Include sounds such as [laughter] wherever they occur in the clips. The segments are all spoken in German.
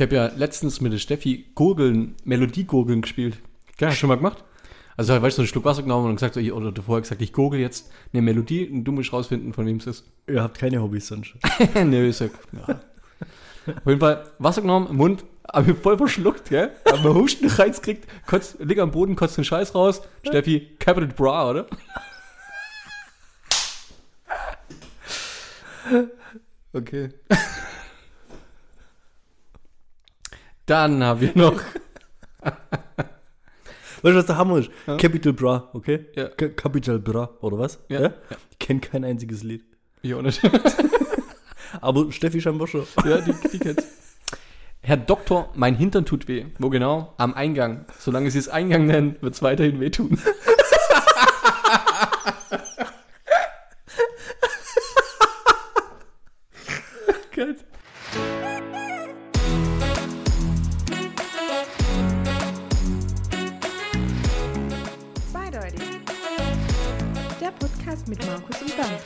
Ich habe ja letztens mit der Steffi Gurgeln, Melodiegurgeln gespielt. Du schon mal gemacht? Also, weißt du, einen Schluck Wasser genommen und gesagt, so, ich- oder vorher gesagt, ich gurgel jetzt eine Melodie und du musst rausfinden, von wem es ist. Ihr habt keine Hobbys sonst. [laughs] Nö, ich sag, ja. Auf jeden Fall Wasser genommen, Mund, mich voll verschluckt, gell? Hab mir Husten reingekriegt, kotz, lieg am Boden, kotzt den Scheiß raus. Steffi, Capital Bra, oder? [laughs] Okay. Dann haben wir noch. [laughs] Weißt du, was der Hammer ist? Capital Bra, okay? Ja. Ca- Capital Bra, oder was? Ja. Ja. Ich kenne kein einziges Lied. Ich auch nicht. [laughs] Aber Steffi scheinbar schon. [laughs] Ja, die, die kennst Herr Doktor, mein Hintern tut weh. Wo genau? Am Eingang. Solange Sie es Eingang nennen, wird es weiterhin wehtun. Mit Markus und Bernd.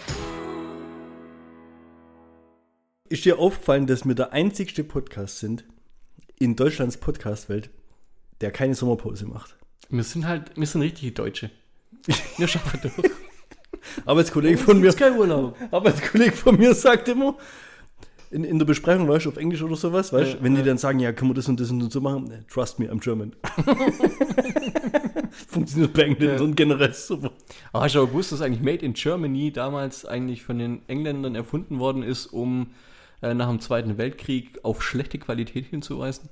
Ist dir aufgefallen, dass wir der einzigste Podcast sind in Deutschlands Podcastwelt, der keine Sommerpause macht? Wir sind halt, wir sind richtige Deutsche. [laughs] Wir schaffen durch. Arbeitskollege von mir, kein Urlaub. Arbeitskollege von mir sagt immer, in, in der Besprechung, weißt du, auf Englisch oder sowas, weißt du, Ja, wenn die ja. dann sagen, ja, können wir das und das und so machen, trust me, I'm German. [laughs] [laughs] Funktioniert bei Engländern Ja. generell super. Aber hast du auch gewusst, dass eigentlich Made in Germany damals eigentlich von den Engländern erfunden worden ist, um äh, nach dem Zweiten Weltkrieg auf schlechte Qualität hinzuweisen?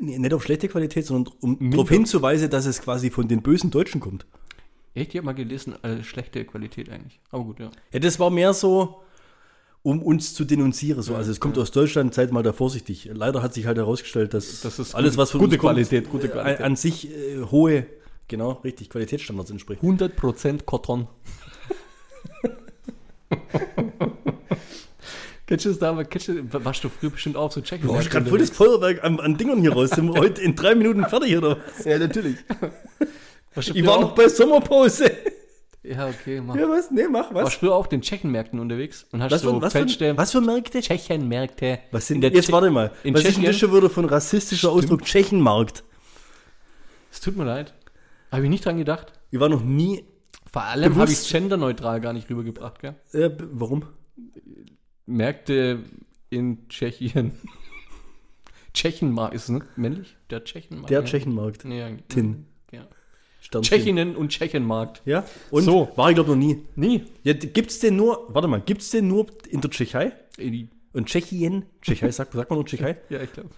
Nee, nicht auf schlechte Qualität, sondern um darauf hinzuweisen, dass es quasi von den bösen Deutschen kommt. Echt, ich habe mal gelesen, äh, schlechte Qualität eigentlich. Aber gut, ja. Ja, das war mehr so, um uns zu denunzieren. So. Also es kommt aus Deutschland, seid mal da vorsichtig. Leider hat sich halt herausgestellt, dass Das alles, was von gute uns kommt, Qualität, gute äh, Qualität. an sich äh, hohe, genau, richtig, Qualitätsstandards entspricht. 100% Cotton. kennst du das? Kennst du, warst du früher bestimmt auch so checken? Boah, ich gerade voll das Feuerwerk an, an Dingern hier raus. Sind wir [laughs] heute in drei Minuten fertig, oder was? Ja, natürlich. Warst du Ich war auch- noch bei Sommerpause. Ja, okay, mach. Ja, was? Nee, mach Warst was. du früher auch auf den Tschechenmärkten unterwegs und hast Was so für, was, für, Feldstellen- was für Märkte? Tschechenmärkte. Was sind In der Jetzt Tsche- warte mal. in was ist denn Tschechien? das schon wieder von rassistischer Ausdruck? Tschechenmarkt. Es tut mir leid. Habe ich nicht dran gedacht. Ich war noch nie. Vor allem habe ich es genderneutral gar nicht rübergebracht, gell? Äh, warum? Märkte in Tschechien. [laughs] Tschechenmarkt ist es, ne? Männlich? Der Tschechenmarkt. Der ja. Tschechenmarkt. Nee, ja. Tin. Ja. Tschechinnen und Tschechenmarkt. Ja? Und So. war ich glaube noch nie. Nie. Ja, d- gibt's den nur, warte mal, gibt's den nur in der Tschechei? Ey, Und Tschechien? Tschechei, sagt, sagt man nur Tschechei? [laughs] Ja, ich glaube.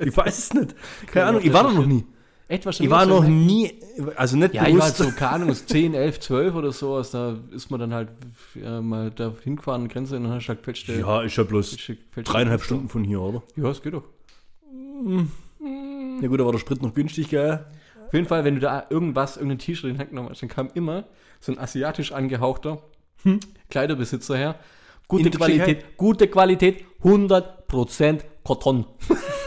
Ich weiß es nicht. Keine Ahnung, ich war da noch nie. Etwas Ich war noch nie, also nicht Ja, ich war bewusst. so, keine Ahnung, so 10, 11, 12 oder sowas. Da ist man dann halt äh, mal da hingefahren, an Grenze, und dann hast du halt festgestellt. ja, ist ja bloß dreieinhalb Stunden von hier, oder? Ja, es geht doch. Ja gut, da war der Sprit noch günstig, gell? Auf jeden Fall, wenn du da irgendwas, irgendein T-Shirt in die Hand genommen hast, dann kam immer so ein asiatisch angehauchter Kleiderbesitzer her. Gute Qualität, gute Qualität, 100% Cotton. [laughs]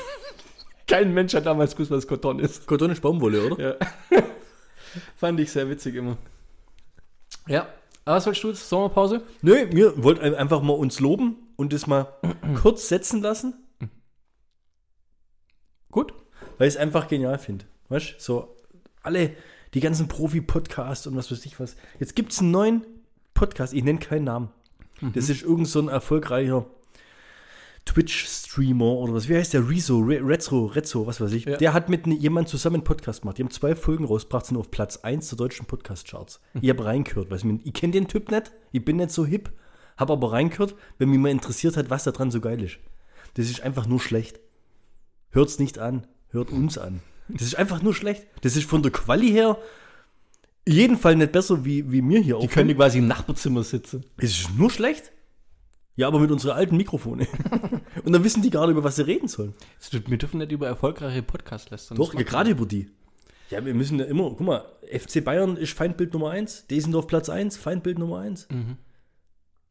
Kein Mensch hat damals gewusst, was Cotton ist. Kotonisch Baumwolle, oder? Ja. [laughs] Fand ich sehr witzig immer. Ja, aber was sollst du jetzt? Sommerpause? Nö, wir wollten ein- einfach mal uns loben und das mal [clears throat] kurz setzen lassen, Gut. weil ich es einfach genial finde. Weißt du, so alle, die ganzen Profi-Podcasts und was weiß ich was. Jetzt gibt es einen neuen Podcast, ich nenne keinen Namen. Das ist irgend so ein erfolgreicher Twitch-Streamer oder was. Wie heißt der? Rezo, Re Rezzo, Rezzo, was weiß ich. Ja. Der hat mit ne- jemand zusammen einen Podcast gemacht. Die haben zwei Folgen rausgebracht, sind auf Platz 1 der deutschen Podcast-Charts. Ich habe reingehört. Weiß ich ich kenne den Typ nicht, ich bin nicht so hip, habe aber reingehört, wenn mich mal interessiert hat, was da dran so geil ist. Das ist einfach nur schlecht. Hört's nicht an, hört uns an. Das ist einfach nur schlecht. Das ist von der Quali her jeden Fall nicht besser wie, wie mir hier Die können quasi im Nachbarzimmer sitzen. es ist nur schlecht. Ja, aber mit unseren alten Mikrofone. [laughs] Und dann wissen die gar nicht, über was sie reden sollen. Wir dürfen nicht über erfolgreiche Podcasts lästern. Doch, ja, gerade über die. Ja, wir müssen ja immer, guck mal, FC Bayern ist Feindbild Nummer 1, Desendorf Platz 1, Feindbild Nummer 1.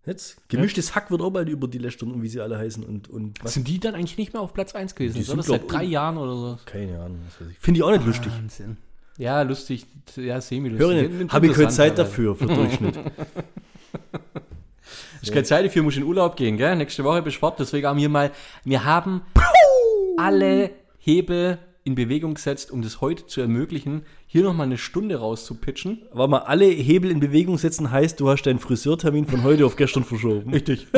Jetzt, gemischtes Hack wird auch bald über die lästern und wie sie alle heißen und, und was. Sind die dann eigentlich nicht mehr auf Platz 1 gewesen? Die sind, seit drei Jahren oder so? Keine Ahnung. Finde ich auch nicht lustig. Wahnsinn. Ja, lustig. Ja, semi-lustig. Habe ich keine Zeit dafür, für Durchschnitt. [laughs] Ich keine Zeit dafür, muss in Urlaub gehen, gell? Nächste Woche bist du fort, deswegen haben wir mal, wir haben alle Hebel in Bewegung gesetzt, um das heute zu ermöglichen, hier nochmal eine Stunde rauszupitchen. War mal alle Hebel in Bewegung setzen heißt, du hast deinen Friseurtermin von heute auf gestern verschoben. Richtig. [laughs]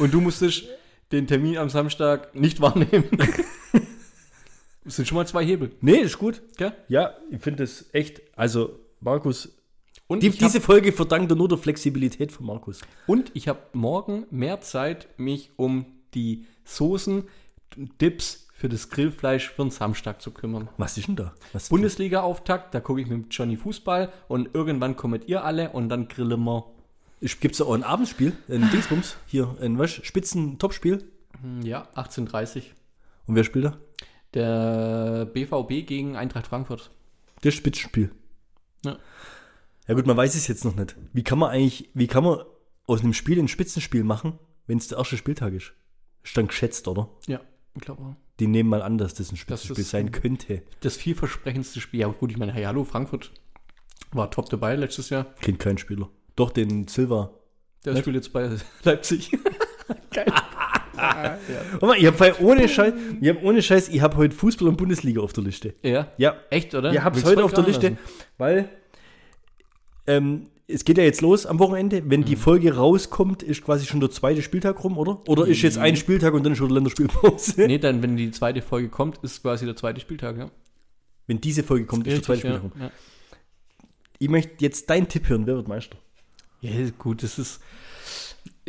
Und du musstest den Termin am Samstag nicht wahrnehmen. [laughs] Das sind schon mal zwei Hebel. Nee, ist gut. Gell? Ja, ich finde das echt, also Markus, Und die, ich hab- diese Folge verdankt er nur der Flexibilität von Markus. Und ich habe morgen mehr Zeit, mich um die Soßen, Dips für das Grillfleisch für den Samstag zu kümmern. Was ist denn da? Bundesliga-Auftakt, da gucke ich mit Johnny Fußball und irgendwann kommt ihr alle und dann grillen wir. Gibt es da auch ein Abendspiel? Ein Dingsbums? Hier, ein was? Spitzen-Topspiel? Hm, Ja, 18.30 Und wer spielt da? Der BVB gegen Eintracht Frankfurt. Das Spitzenspiel. Ja. Ja gut, man weiß es jetzt noch nicht. Wie kann man eigentlich, wie kann man aus einem Spiel ein Spitzenspiel machen, wenn es der erste Spieltag ist? Ist dann geschätzt, oder? Ja, ich glaube auch. Die nehmen mal an, dass das ein Spitzenspiel ist- sein könnte. Das vielversprechendste Spiel. Ja gut, ich meine, hey, hallo, Frankfurt war top dabei letztes Jahr. Kennt kein Spieler. Doch, den Silva. Der Ne? spielt jetzt bei Leipzig. [laughs] Geil. Guck mal, ich habe ohne Scheiß, ich hab ohne Scheiß, ich habe heute Fußball und Bundesliga auf der Liste. Ja. Ja, Echt, oder? Ich habe es heute auf der Liste, lassen? weil ähm, es geht ja jetzt los am Wochenende. Wenn Mhm. die Folge rauskommt, ist quasi schon der zweite Spieltag rum, oder? Oder ist jetzt ein Spieltag und dann schon Länderspielpause? Nee, dann, wenn die zweite Folge kommt, ist quasi der zweite Spieltag, ja. Wenn diese Folge kommt, ist der zweite ja, Spieltag rum. ja. Ich möchte jetzt deinen Tipp hören, wer wird Meister? ja, gut, das ist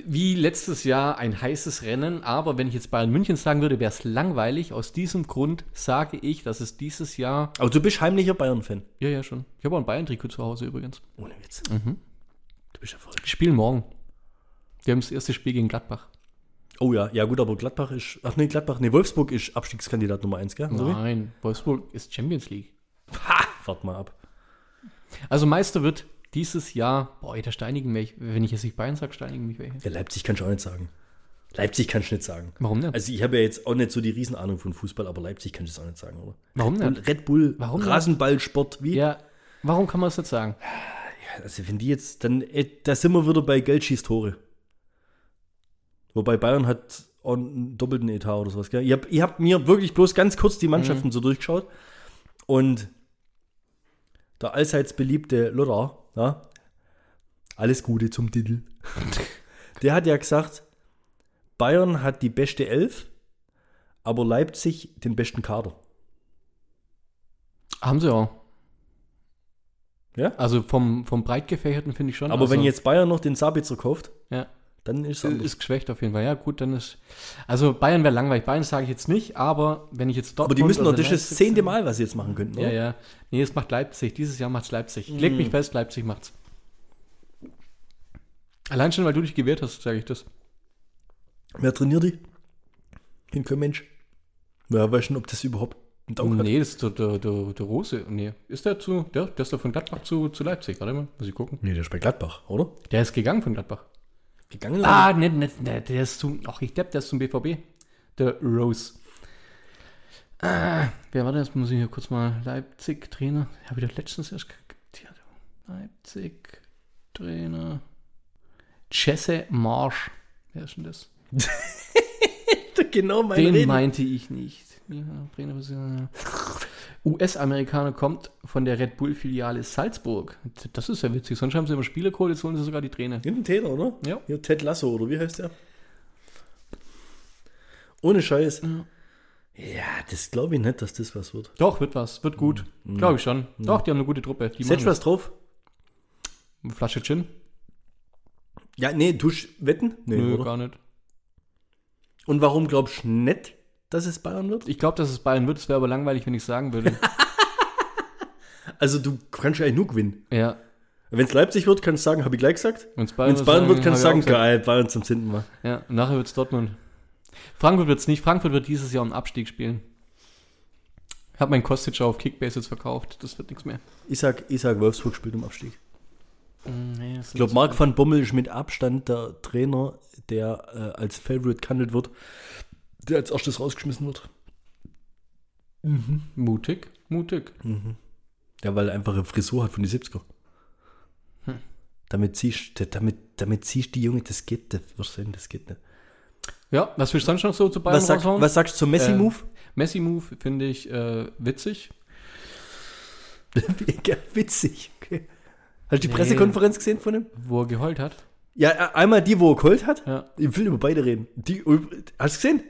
wie letztes Jahr ein heißes Rennen, aber wenn ich jetzt Bayern München sagen würde, wäre es langweilig. Aus diesem Grund sage ich, dass es dieses Jahr. Aber du bist heimlicher Bayern-Fan. Ja, ja, schon. Ich habe auch ein Bayern-Trikot zu Hause übrigens. Ohne Witz. Mhm. Du bist ja voll. Die spielen morgen. Wir haben das erste Spiel gegen Gladbach. Oh ja, ja gut, aber Gladbach ist, ach nee, Gladbach, nee, Wolfsburg ist Abstiegskandidat Nummer 1, gell? Wie? Nein, Wolfsburg ist Champions League. Ha, wart mal ab. Also Meister wird dieses Jahr, boah, da steinigen mich, wenn ich jetzt nicht Bayern sage, steinigen mich welche. Ja, Leipzig kannst du auch nicht sagen. Leipzig kannst du nicht sagen. Warum denn? Also ich habe ja jetzt auch nicht so die Riesenahnung von Fußball, aber Leipzig kannst du es auch nicht sagen, oder? Warum Und denn? Red Bull, Warum? Rasenballsport, wie? Ja, warum kann man das nicht sagen? Also wenn die jetzt, dann, äh, da sind wir wieder bei Geld schießt Tore. Wobei Bayern hat einen doppelten Etat oder sowas, gell? Ich habe ich hab mir wirklich bloß ganz kurz die Mannschaften Mhm. so durchgeschaut und der allseits beliebte Lothar, ja, alles Gute zum Titel, [laughs] der hat ja gesagt, Bayern hat die beste Elf, aber Leipzig den besten Kader. Haben sie auch. Ja? Also vom, vom breitgefächerten finde ich schon. Aber also, wenn jetzt Bayern noch den Sabitzer kauft, Ja, dann ist es ist geschwächt auf jeden Fall. Ja, gut, dann ist. Also Bayern wäre langweilig. Bayern sage ich jetzt nicht, aber wenn ich jetzt dort. Aber die müssen doch, das ist das zehnte Mal, was sie jetzt machen könnten, Ja, oder? ja. Nee, es macht Leipzig. Dieses Jahr macht es Leipzig. Ich leg mich Mm. fest, Leipzig macht's. Allein schon, weil du dich gewehrt hast, sage ich das. Wer trainiert die? Kein Mensch. Ja, weiß schon, ob das überhaupt Daumen hat. Nee, das ist der, der, der, der Rose. Nee. Ist der zu. Der, der ist doch von Gladbach zu, zu Leipzig. Warte mal, muss ich gucken. Nee, der ist bei Gladbach, oder? Der ist gegangen von Gladbach. Gegangen? Ah, ne, ne, ne, der ist zum. Ach, ich depp, der ist zum BVB. Der Rose. Ah, wer war das? Muss ich hier kurz mal. Leipzig-Trainer. Habe ich doch letztens erst gekriegt. Leipzig-Trainer. Jesse Marsch. Wer ist denn das? [laughs] genau mein Den Reden. meinte ich nicht. Ja, ja. US-Amerikaner kommt von der Red Bull-Filiale Salzburg. Das ist ja witzig. Sonst haben sie immer Spiele geholt, jetzt holen sie sogar die Träne. Hinten Täter, oder? Ja. Hier Ted Lasso, oder wie heißt der? Ohne Scheiß. Ja, das glaube ich nicht, dass das was wird. Doch, wird was. Wird gut. Glaube ich schon. Doch, die haben eine gute Truppe. Die machen was drauf? Eine Flasche Gin? Ja, nee, tust wetten? Nee, Nö, oder? gar nicht. Und warum glaubst du nicht, dass es Bayern wird? Ich glaube, dass es Bayern wird. Es wäre aber langweilig, wenn ich sagen würde. [laughs] Also du kannst ja eigentlich nur gewinnen. ja. Wenn es Leipzig wird, kannst du sagen, habe ich gleich gesagt. Wenn es es Bayern wird, kannst du sagen, geil, Bayern zum zehnten Mal. Ja, und nachher wird es Dortmund. Frankfurt wird es nicht. Frankfurt wird dieses Jahr um Abstieg spielen. Ich habe meinen Kostic auf Kickbase jetzt verkauft. Das wird nichts mehr. Ich sag, ich sag Wolfsburg spielt im Abstieg. Nee, Ich glaube, Marc van Bommel ist mit Abstand der Trainer, der äh, als Favorite gehandelt wird, der als erstes rausgeschmissen wird. Mutig, mutig. Ja, weil er einfach eine Frisur hat von die 70er. Damit ziehst du, damit, damit ziehst die Junge, das geht, das das geht nicht. Ja, was willst du sonst noch so zu Bayern Was, sag, was sagst du zum Messi-Move? Messi-Move finde ich äh, witzig. [laughs] witzig. Okay. Hast du die Nee. Pressekonferenz gesehen von ihm? Wo er geheult hat. Ja, einmal die, wo er geholt hat. Ja. Ich will über beide reden. Die, hast du gesehen?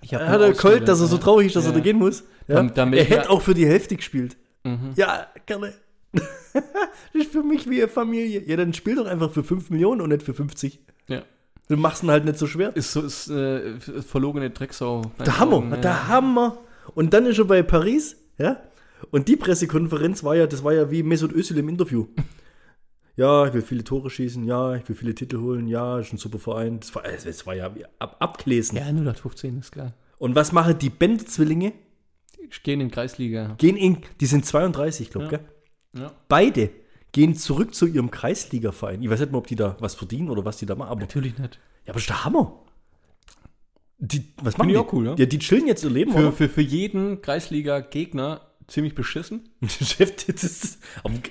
Ich Er hat er geholt, dass er so traurig ist, dass Ja. er da gehen muss. Ja. Er hätte auch für die Hälfte gespielt. Mhm. Ja, gerne. [laughs] das ist für mich wie eine Familie. Ja, dann spiel doch einfach für 5 Millionen und nicht für 50. Ja. Du machst ihn halt nicht so schwer. Ist so ist äh, verlogene Drecksau. Der Hammer, Ja. der Hammer. Und dann ist er bei Paris, ja. Und die Pressekonferenz war ja, das war ja wie Mesut Özil im Interview. Ja, ich will viele Tore schießen, ja, ich will viele Titel holen, ja, ist ein super Verein. Das war, das war ja ab, abgelesen. Ja, 0815 ist klar. Und was machen die Bender-Zwillinge? Ich gehe in Kreisliga. Gehen in, die sind 32, glaube ich, Ja. gell? Ja. Beide gehen zurück zu ihrem Kreisliga-Verein. Ich weiß nicht mal, ob die da was verdienen oder was die da machen, aber, Natürlich nicht. ja, aber das ist der Hammer. Die, was Finde machen die? auch cool, ja. Ja, die chillen jetzt ihr Leben, Für, oder? für, für jeden Kreisliga-Gegner ziemlich beschissen. Chef, [laughs] das ist,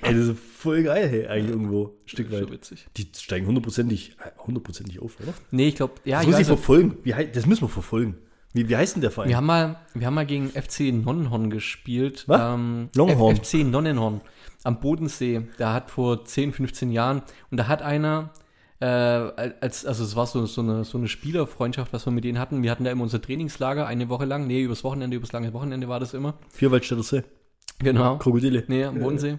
ey, das ist voll geil, hey, eigentlich irgendwo, ein Stück weit. witzig. Die steigen hundertprozentig, äh, hundertprozentig auf, oder? Nee, ich glaube, ja, Das ich muss ich verfolgen. Wie, das müssen wir verfolgen. Wie, wie heißt denn der Verein? Wir haben mal, wir haben mal gegen FC Nonnenhorn gespielt. Was? Ähm, Longhorn. F- FC Nonnenhorn am Bodensee. Da hat vor 10, 15 Jahren und da hat einer äh, als also es war so, so eine so eine Spielerfreundschaft, was wir mit denen hatten. Wir hatten da immer unser Trainingslager eine Woche lang. Nee, übers Wochenende, übers lange Wochenende war das immer. Vierwaldstätter See. Genau. Krokodile. Nee, am Bodensee.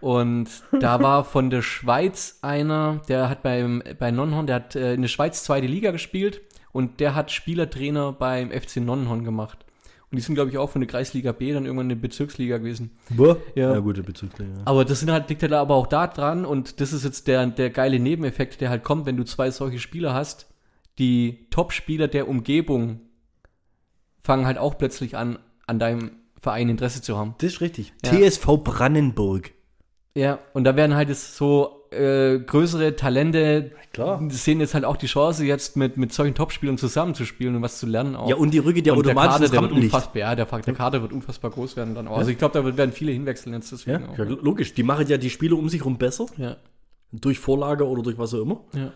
Und da war von der Schweiz einer, der hat beim, bei Nonnenhorn, der hat äh, in der Schweiz zweite Liga gespielt und der hat Spielertrainer beim FC Nonnenhorn gemacht. Und die sind, glaube ich, auch von der Kreisliga B dann irgendwann in der Bezirksliga gewesen. Boah. Ja. Ja, gut, der Bezugsträger. Ja. Aber das sind halt, liegt halt aber auch da dran und das ist jetzt der, der geile Nebeneffekt, der halt kommt, wenn du zwei solche Spieler hast. Die Top-Spieler der Umgebung fangen halt auch plötzlich an, an deinem Verein Interesse zu haben. Das ist richtig. Ja. TSV Brandenburg. Ja, und da werden halt jetzt so äh, größere Talente, Klar. sehen jetzt halt auch die Chance, jetzt mit, mit solchen Topspielern zusammenzuspielen und was zu lernen auch. Ja, und die Rücke der und der automatisch Kader, der wird unfassbar, ja, der, der Kader wird unfassbar groß werden dann auch. Also ich glaube, da werden viele hinwechseln jetzt Ja, deswegen auch. ja, logisch. Die machen ja die Spieler um sich herum besser. Ja, Durch Vorlage oder durch was auch immer. ja.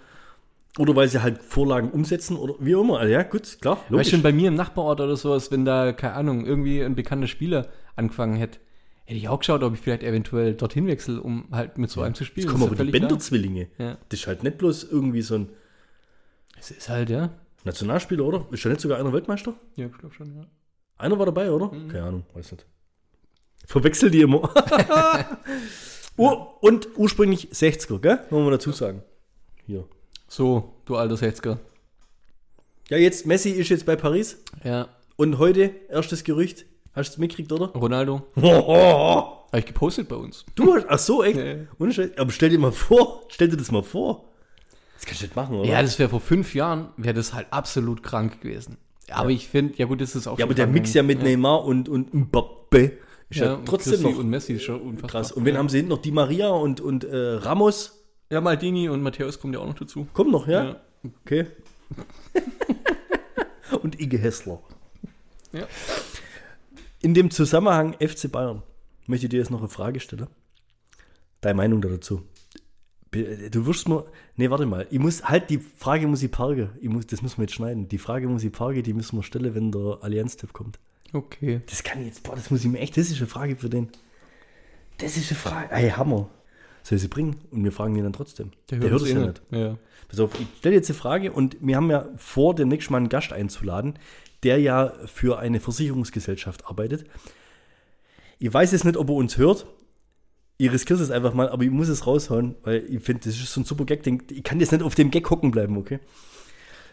Oder weil sie halt Vorlagen umsetzen oder wie auch immer. Also, ja, gut, klar, logisch. du, bei mir im Nachbarort oder sowas, wenn da, keine Ahnung, irgendwie ein bekannter Spieler angefangen hätte, hätte ich auch geschaut, ob ich vielleicht eventuell dorthin wechsle, um halt mit so einem zu spielen. Jetzt kommen aber die klar. Ja. Das ist halt nicht bloß irgendwie so ein Es ist halt, ja. Nationalspieler, oder? Ist da nicht sogar einer Weltmeister? Ja, ich glaube schon, ja. Einer war dabei, oder? Mhm. Keine Ahnung, weiß nicht. Verwechsel die immer. [laughs] Ur und ursprünglich 60er, gell? Wollen wir dazu sagen. Hier. So, du alter 60er. Ja, jetzt, Messi ist jetzt bei Paris. Ja, Und heute, erstes Gerücht. Hast du es mitgekriegt, oder? Ronaldo. [laughs] du Habe ich gepostet bei uns. hast, ach so, echt? Ja. Scheiß. Aber stell dir mal vor, stell dir das mal vor. Das kannst du nicht machen, oder? Ja, das wäre vor fünf Jahren, wäre das halt absolut krank gewesen. Aber ich finde, ja gut, das ist auch Ja, aber der. Mix ja mit Neymar und, und Mbappé ist ja, Ja, trotzdem Chrissy noch und Messi ist schon unfassbar. krass. Und wen haben sie hinten noch? Di Maria und, und äh, Ramos. Ja, Maldini und Matthäus kommen ja auch noch dazu. Kommt noch, ja? Ja. Okay. [laughs] und Ige Hessler. Ja. In dem Zusammenhang FC Bayern möchte ich dir jetzt noch eine Frage stellen. Deine Meinung da dazu. Du wirst mir. Nee, warte mal. Ich muss halt die Frage muss ich parken. Ich muss, das müssen wir jetzt schneiden. Die Frage muss ich parken, die müssen wir stellen, wenn der Allianz-Tipp kommt. Okay. Das kann ich jetzt, boah, das muss ich mir echt, das ist eine Frage für den. Das ist eine Frage. Ey, Hammer. Soll ich sie bringen? Und wir fragen ihn dann trotzdem. Der, hört es eh ja nicht. Ja. Pass auf, ich stelle jetzt eine Frage und wir haben ja vor, demnächst mal einen Gast einzuladen, der ja für eine Versicherungsgesellschaft arbeitet. Ich weiß jetzt nicht, ob er uns hört. Ich riskiere es einfach mal, aber ich muss es raushauen, weil ich finde, das ist so ein super Gag. den- Ich kann jetzt nicht auf dem Gag hocken bleiben, okay?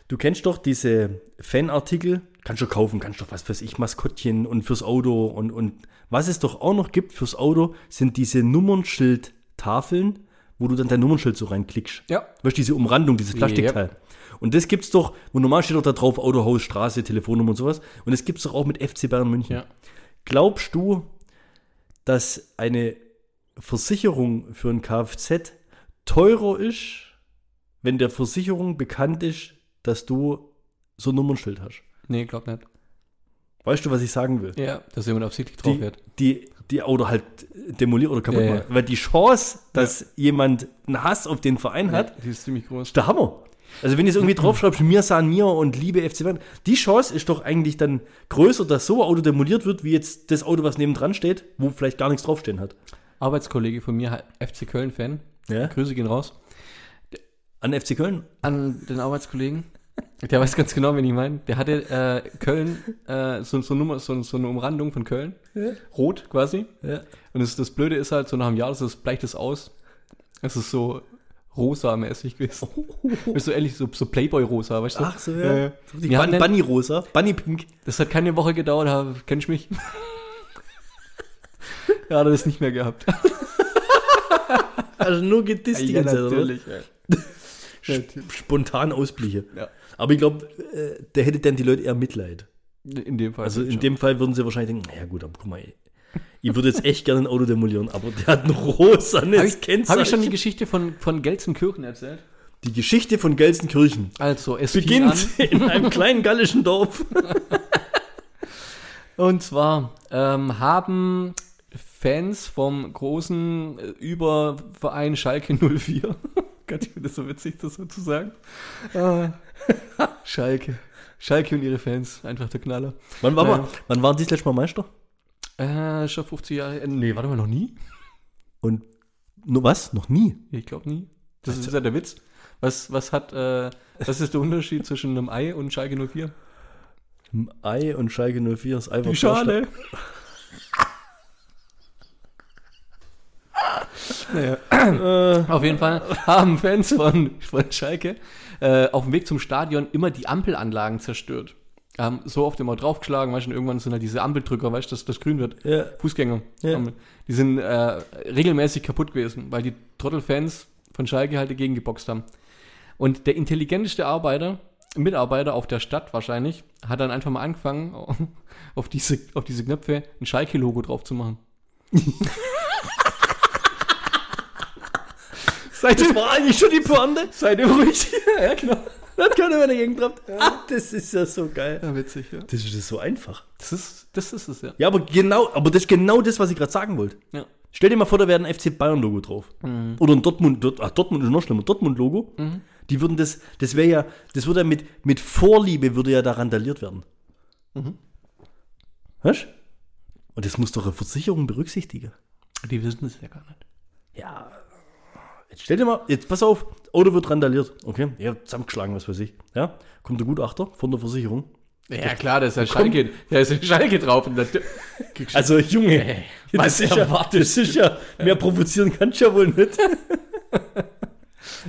Du kennst doch diese Fanartikel, kannst du kaufen, kannst doch was weiß ich, Maskottchen und fürs Auto und, und was es doch auch noch gibt fürs Auto, sind diese Nummernschildtafeln, wo du dann dein Nummernschild so reinklickst. Ja. Weißt du, diese Umrandung, dieses Plastikteil. Und das gibt's doch, wo normal steht doch da drauf Autohaus, Straße, Telefonnummer und sowas. Und das gibt's doch auch mit FC Bayern München. Ja. Glaubst du, dass eine Versicherung für ein Kfz teurer ist, wenn der Versicherung bekannt ist, dass du so ein Nummernschild hast? Nee, glaub nicht. Weißt du, was ich sagen will? Ja, dass jemand absichtlich drauf Die, wird. die, die Auto halt demoliert oder kaputt Ja, macht. Weil die Chance, dass jemand einen Hass auf den Verein hat, Die ist ziemlich groß. der Hammer. Also wenn du jetzt irgendwie draufschreibst, [clears throat] mir san mir und liebe FC Bayern, die Chance ist doch eigentlich dann größer, dass so ein Auto demoliert wird, wie jetzt das Auto, was nebendran steht, wo vielleicht gar nichts draufstehen hat. Arbeitskollege von mir, FC Köln-Fan. Ja. Grüße gehen raus. An FC Köln? An den Arbeitskollegen. Der weiß ganz genau, wen ich meine. Der hatte äh, Köln, äh, so, so, Nummer, so, so eine Umrandung von Köln. Rot quasi. Ja. Und das, das Blöde ist halt, so nach einem Jahr, das ist, bleicht es aus. Es ist so rosa-mäßig gewesen. Ist so ähnlich, so, so Playboy-rosa, weißt du? Ach so, ja. Äh, Die wir hatten Bun den- Bunny rosa, Bunny pink. das hat keine Woche gedauert, da kennst du mich. [laughs] ja, hat er das nicht mehr gehabt. Also nur gedisst die ganze Zeit, oder? ja. Sp- Spontan Ausbliche. Ja. Aber ich glaube, äh, der hätte dann die Leute eher Mitleid. In dem Fall. Also in schon. dem Fall würden sie wahrscheinlich denken, naja gut, aber guck mal, ey, ich würde jetzt echt gerne ein Auto demolieren, aber der hat ein rosanes Habe ich, Kennzeichen. schon die Geschichte von, von Gelsenkirchen erzählt? Die Geschichte von Gelsenkirchen Also, es beginnt [laughs] in einem kleinen gallischen Dorf. [laughs] Und zwar ähm, haben Fans vom großen äh, Überverein Schalke 04, Gott, ich finde das so witzig, das so zu sagen. Äh, [laughs] Schalke. Schalke und ihre Fans, einfach der Knaller. Wann war, Naja. man, wann waren die das letzte Mal Meister? Äh, schon 50 Jahre. Nee, warte mal, noch nie? Und nur was? Noch nie? Ich glaube nie. Das ist ja der Witz. Was, was hat, äh, was ist der Unterschied zwischen einem Ei und Schalke 04? Ein Ei und Schalke 04 ist einfach Die Schale. [laughs] naja. Auf jeden Fall haben Fans von, von Schalke äh, auf dem Weg zum Stadion immer die Ampelanlagen zerstört. Haben so oft immer draufgeschlagen, weißt du, irgendwann sind halt diese Ampeldrücker, weißt du, dass das grün wird. Ja. Fußgänger. Ja. Die sind äh, regelmäßig kaputt gewesen, weil die Trottelfans von Schalke halt dagegen geboxt haben. Und der intelligenteste Arbeiter, Mitarbeiter auf der Stadt wahrscheinlich, hat dann einfach mal angefangen, [laughs] auf diese, auf diese Knöpfe ein Schalke-Logo drauf zu machen. [laughs] Seitdem, Das war eigentlich schon die Pointe. seitdem ruhig. [laughs] ja, genau. Das hat keiner mehr dagegen gehabt. Ah, das ist ja so geil. Ja, witzig, ja. Das ist so einfach. Das ist, das ist es, ja. Ja, aber genau, aber das ist genau das, was ich gerade sagen wollte. ja. Stell dir mal vor, da wäre ein FC Bayern-Logo drauf. Mhm. Oder ein Dortmund, Dort, ach, Dortmund ist noch schlimmer, Dortmund-Logo. Die würden das, das wäre ja, das würde ja mit, mit Vorliebe würde ja da randaliert werden. Mhm. Weißt Und das muss doch eine Versicherung berücksichtigen. Die wissen es ja gar nicht. Ja. Jetzt stell dir mal, jetzt pass auf, Auto wird randaliert. Okay, ja, zusammengeschlagen, was weiß ich. Ja, kommt der Gutachter von der Versicherung. Ja, klar, [laughs] da ist ja Schalke, da ist ja Schalke drauf. Und Also, Junge, was das, ist ja, das ist ja, mehr provozieren kannst du ja wohl nicht. [laughs]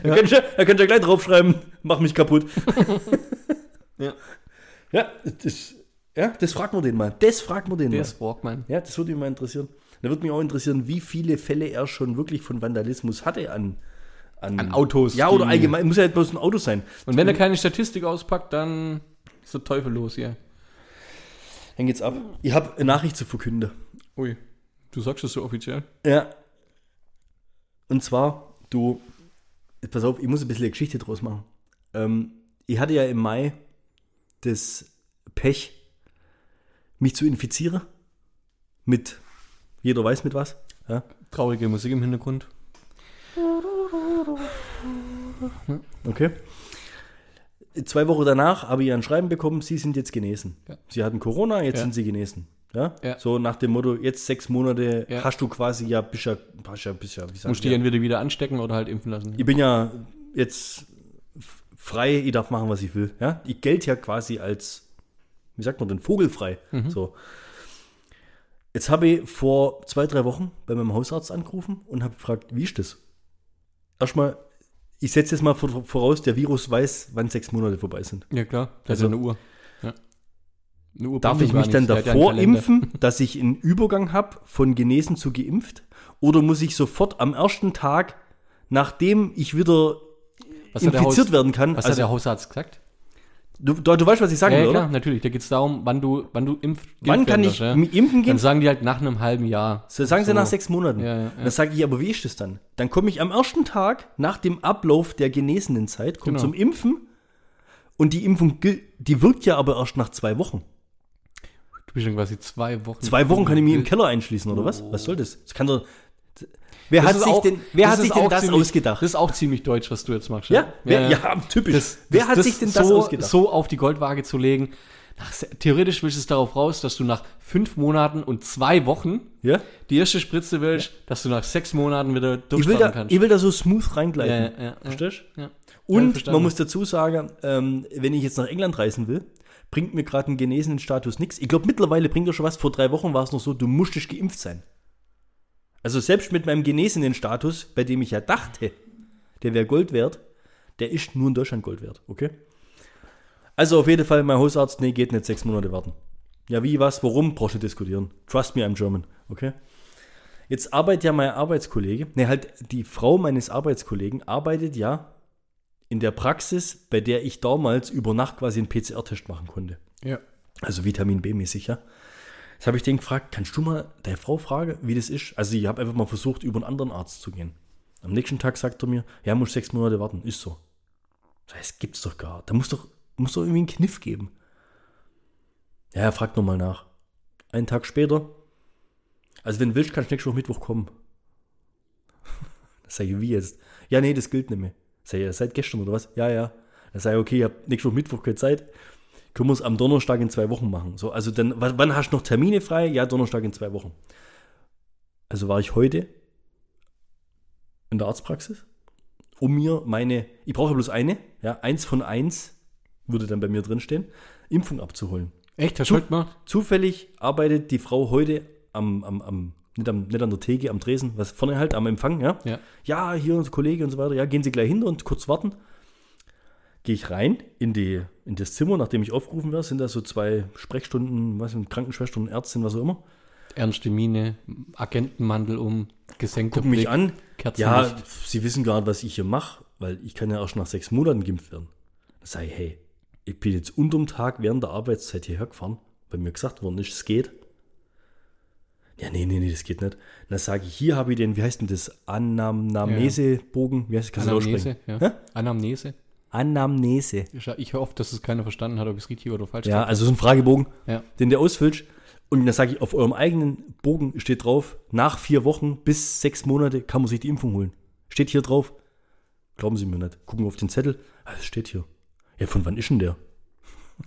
Da kannst du ja, ja gleich draufschreiben, mach mich kaputt. Ja. Ja, das, ja, das fragt man den mal. Das fragt man den der mal. ist Walkman. Ja, das würde mich mal interessieren. Da würde mich auch interessieren, wie viele Fälle er schon wirklich von Vandalismus hatte an, An Autos, Ja, oder allgemein. Muss ja nicht bloß ein Auto sein. Und wenn er keine Statistik auspackt, dann ist der Teufel los hier. Dann geht's ab. Ich habe eine Nachricht zu verkünden. Ui, du sagst es so offiziell. Ja. Und zwar, du, pass auf, ich muss ein bisschen eine Geschichte draus machen. Ähm, ich hatte ja im Mai das Pech, mich zu infizieren. Mit, jeder weiß mit was. Ja, Traurige Musik im Hintergrund. okay. Zwei Wochen danach habe ich ein Schreiben bekommen, Sie sind jetzt genesen. Ja. Sie hatten Corona, jetzt Ja. sind Sie genesen. Ja? Ja. So nach dem Motto, jetzt sechs Monate Ja. hast du quasi ja, bist ja, bist ja, bist ja wie Musst man? dich entweder wieder anstecken oder halt impfen lassen. ich bin ja jetzt frei, ich darf machen, was ich will. Ja? Ich gelte ja quasi als, wie sagt man denn, vogelfrei. So. Jetzt habe ich vor zwei, drei Wochen bei meinem Hausarzt angerufen und habe gefragt, wie ist das? Erstmal, ich setze jetzt mal vor- voraus, der Virus weiß, wann sechs Monate vorbei sind. Ja, klar. Das Also- ist eine Uhr. Ja. Eine Uhr Darf ich mich dann hat davor impfen, dass ich einen Übergang habe von genesen zu geimpft? Oder muss ich sofort am ersten Tag, nachdem ich wieder Was hat infiziert werden kann, Was hat also der Hausarzt gesagt? Du, du, du weißt, was ich sagen Ja, will, ja, klar, oder? natürlich. Da geht es darum, wann du, wann du impf, Wann kann ich mit impfen gehen? Dann sagen die halt nach einem halben Jahr. So sagen sie So. nach sechs Monaten. Ja, ja, ja. Dann sage ich, aber wie ist das dann? Dann komme ich am ersten Tag nach dem Ablauf der genesenen Zeit, komme Genau. zum Impfen und die Impfung, die wirkt ja aber erst nach zwei Wochen. Du bist schon quasi zwei Wochen. Zwei Wochen kann ich mich im Keller einschließen, oder was? Was soll das? Das kann doch, Wer Das hat sich auch- denn, wer hat sich denn das ziemlich, ausgedacht? Das ist auch ziemlich deutsch, was du jetzt machst. ja, wer, ja, typisch. Das, wer das, hat das sich denn das so, ausgedacht? so auf die Goldwaage zu legen? Nach, theoretisch willst du es darauf raus, dass du nach fünf Monaten und zwei Wochen ja? die erste Spritze willst, dass du nach sechs Monaten wieder Ich durchstarten da, kannst. ich will da so smooth reingleiten. Ja, ja, ja. Verstehst Ja. Ja, Und man muss dazu sagen, ähm, wenn ich jetzt nach England reisen will, bringt mir gerade einen genesenen Status nichts. Ich glaube, mittlerweile bringt er schon was. Vor drei Wochen war es noch so, du musstest geimpft sein. Also selbst mit meinem genesenen Status, bei dem ich ja dachte, der wäre Gold wert, der ist nur in Deutschland Gold wert, okay? Also auf jeden Fall mein Hausarzt, nee, geht nicht sechs Monate warten. Ja, wie, was, warum, brauchst du diskutieren. Trust me, I'm German, okay? Jetzt arbeitet ja mein Arbeitskollege, ne, halt die Frau meines Arbeitskollegen arbeitet ja in der Praxis, bei der ich damals über Nacht quasi einen PCR-Test machen konnte. ja. Also Vitamin B-mäßig, ja. Jetzt habe ich den gefragt, kannst du mal deine Frau fragen, wie das ist? Also ich habe einfach mal versucht, über einen anderen Arzt zu gehen. Am nächsten Tag sagt er mir, ja, muss sechs Monate warten. Ist so. Das gibt's doch gar. Da muss doch, muss doch irgendwie einen Kniff geben. Ja, er fragt nochmal nach. Einen Tag später, also wenn du willst, kannst du nächste Woche Mittwoch kommen. [laughs] Das sage ich, wie jetzt? Ja, nee, das gilt nicht mehr. Sag ich, seit gestern oder was? Ja, ja. Dann sage ich, okay, ich habe nächste Woche Mittwoch keine Zeit. Können wir es am Donnerstag in zwei Wochen machen. So, also dann, wann hast du noch Termine frei? Ja, Donnerstag in zwei Wochen. Also war ich heute in der Arztpraxis, um mir meine, ich brauche bloß eine, ja, eins von eins würde dann bei mir drinstehen, Impfung abzuholen. Echt, hast du heute gemacht? Zufällig arbeitet die Frau heute am, am, am, nicht, am nicht an der Theke, am Tresen, was vorne halt, am Empfang, ja. Ja. Ja, hier unser Kollege und so weiter. Ja, gehen Sie gleich hin und kurz warten. Gehe ich rein in, die, in das Zimmer, nachdem ich aufgerufen werde, sind da so zwei Sprechstunden, was sind Krankenschwestern, Ärztin, was auch immer. Ernste Miene, Agentenmantel um, gesenkter Gucken mich Blick, an. Kerzenlicht. Ja, Sie wissen gar nicht, was ich hier mache, weil ich kann ja erst nach sechs Monaten geimpft werden. Da sage ich, hey, ich bin jetzt unterm Tag während der Arbeitszeit hierher gefahren, weil mir gesagt worden ist, es geht. Ja, nee, nee, nee, das geht nicht. Dann sage ich, hier habe ich den, wie heißt denn das? Anamnesebogen? Wie heißt das? Kannst Anamnese, ja. Anamnese. Anamnese. Ich, ich hoffe, dass es keiner verstanden hat, ob ich es richtig oder falsch Ja, gesagt also so ein Fragebogen, Ja. den du ausfüllst. Und dann sage ich, auf eurem eigenen Bogen steht drauf, nach vier Wochen bis sechs Monate kann man sich die Impfung holen. Steht hier drauf. Glauben Sie mir nicht. Gucken wir auf den Zettel. Ah, das steht hier. Ja, von wann ist denn der?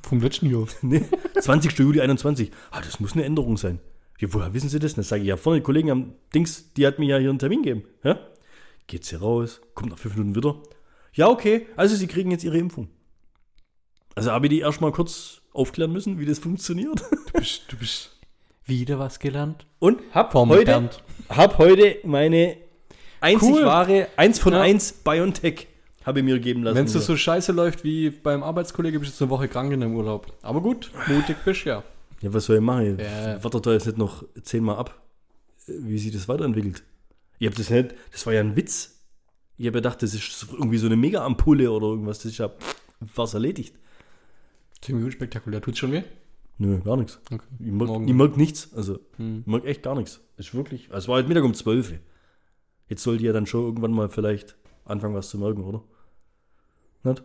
Vom letzten Jahr. [laughs] Nee, 20. Juli 21. Ah, das muss eine Änderung sein. Ja, woher wissen Sie das? Dann sage ich, ja, vorne die Kollegin am Dings, die hat mir ja hier einen Termin gegeben. Ja? Geht's hier raus, kommt nach fünf Minuten wieder. Ja, okay, also Sie kriegen jetzt Ihre Impfung. Also habe ich die erstmal kurz aufklären müssen, wie das funktioniert. Du bist, du bist wieder was gelernt. Und hab heute, hab heute meine einzig Cool. wahre, eins von Ja. eins BioNTech habe ich mir geben lassen. Wenn es so scheiße läuft wie beim Arbeitskollege, bist du jetzt eine Woche krank in dem Urlaub. Aber gut, mutig bist ja. Ja, was soll ich machen? Ich Ja. warte da jetzt nicht noch zehnmal ab, wie sich das weiterentwickelt. Ich habe das nicht, das war ja ein Witz. Ich habe ja gedacht, das ist irgendwie so eine Mega-Ampulle oder irgendwas. Das ist ja, war's erledigt. Ziemlich unspektakulär. Tut's schon weh? Nö, gar nichts. Okay. Ich merk, Morgen. ich merk nichts. Also, Hm. ich merk echt gar nichts. Ist wirklich, also es war heute Mittag um 12 Uhr. Jetzt sollte ja dann schon irgendwann mal vielleicht anfangen, was zu merken, oder? Nicht?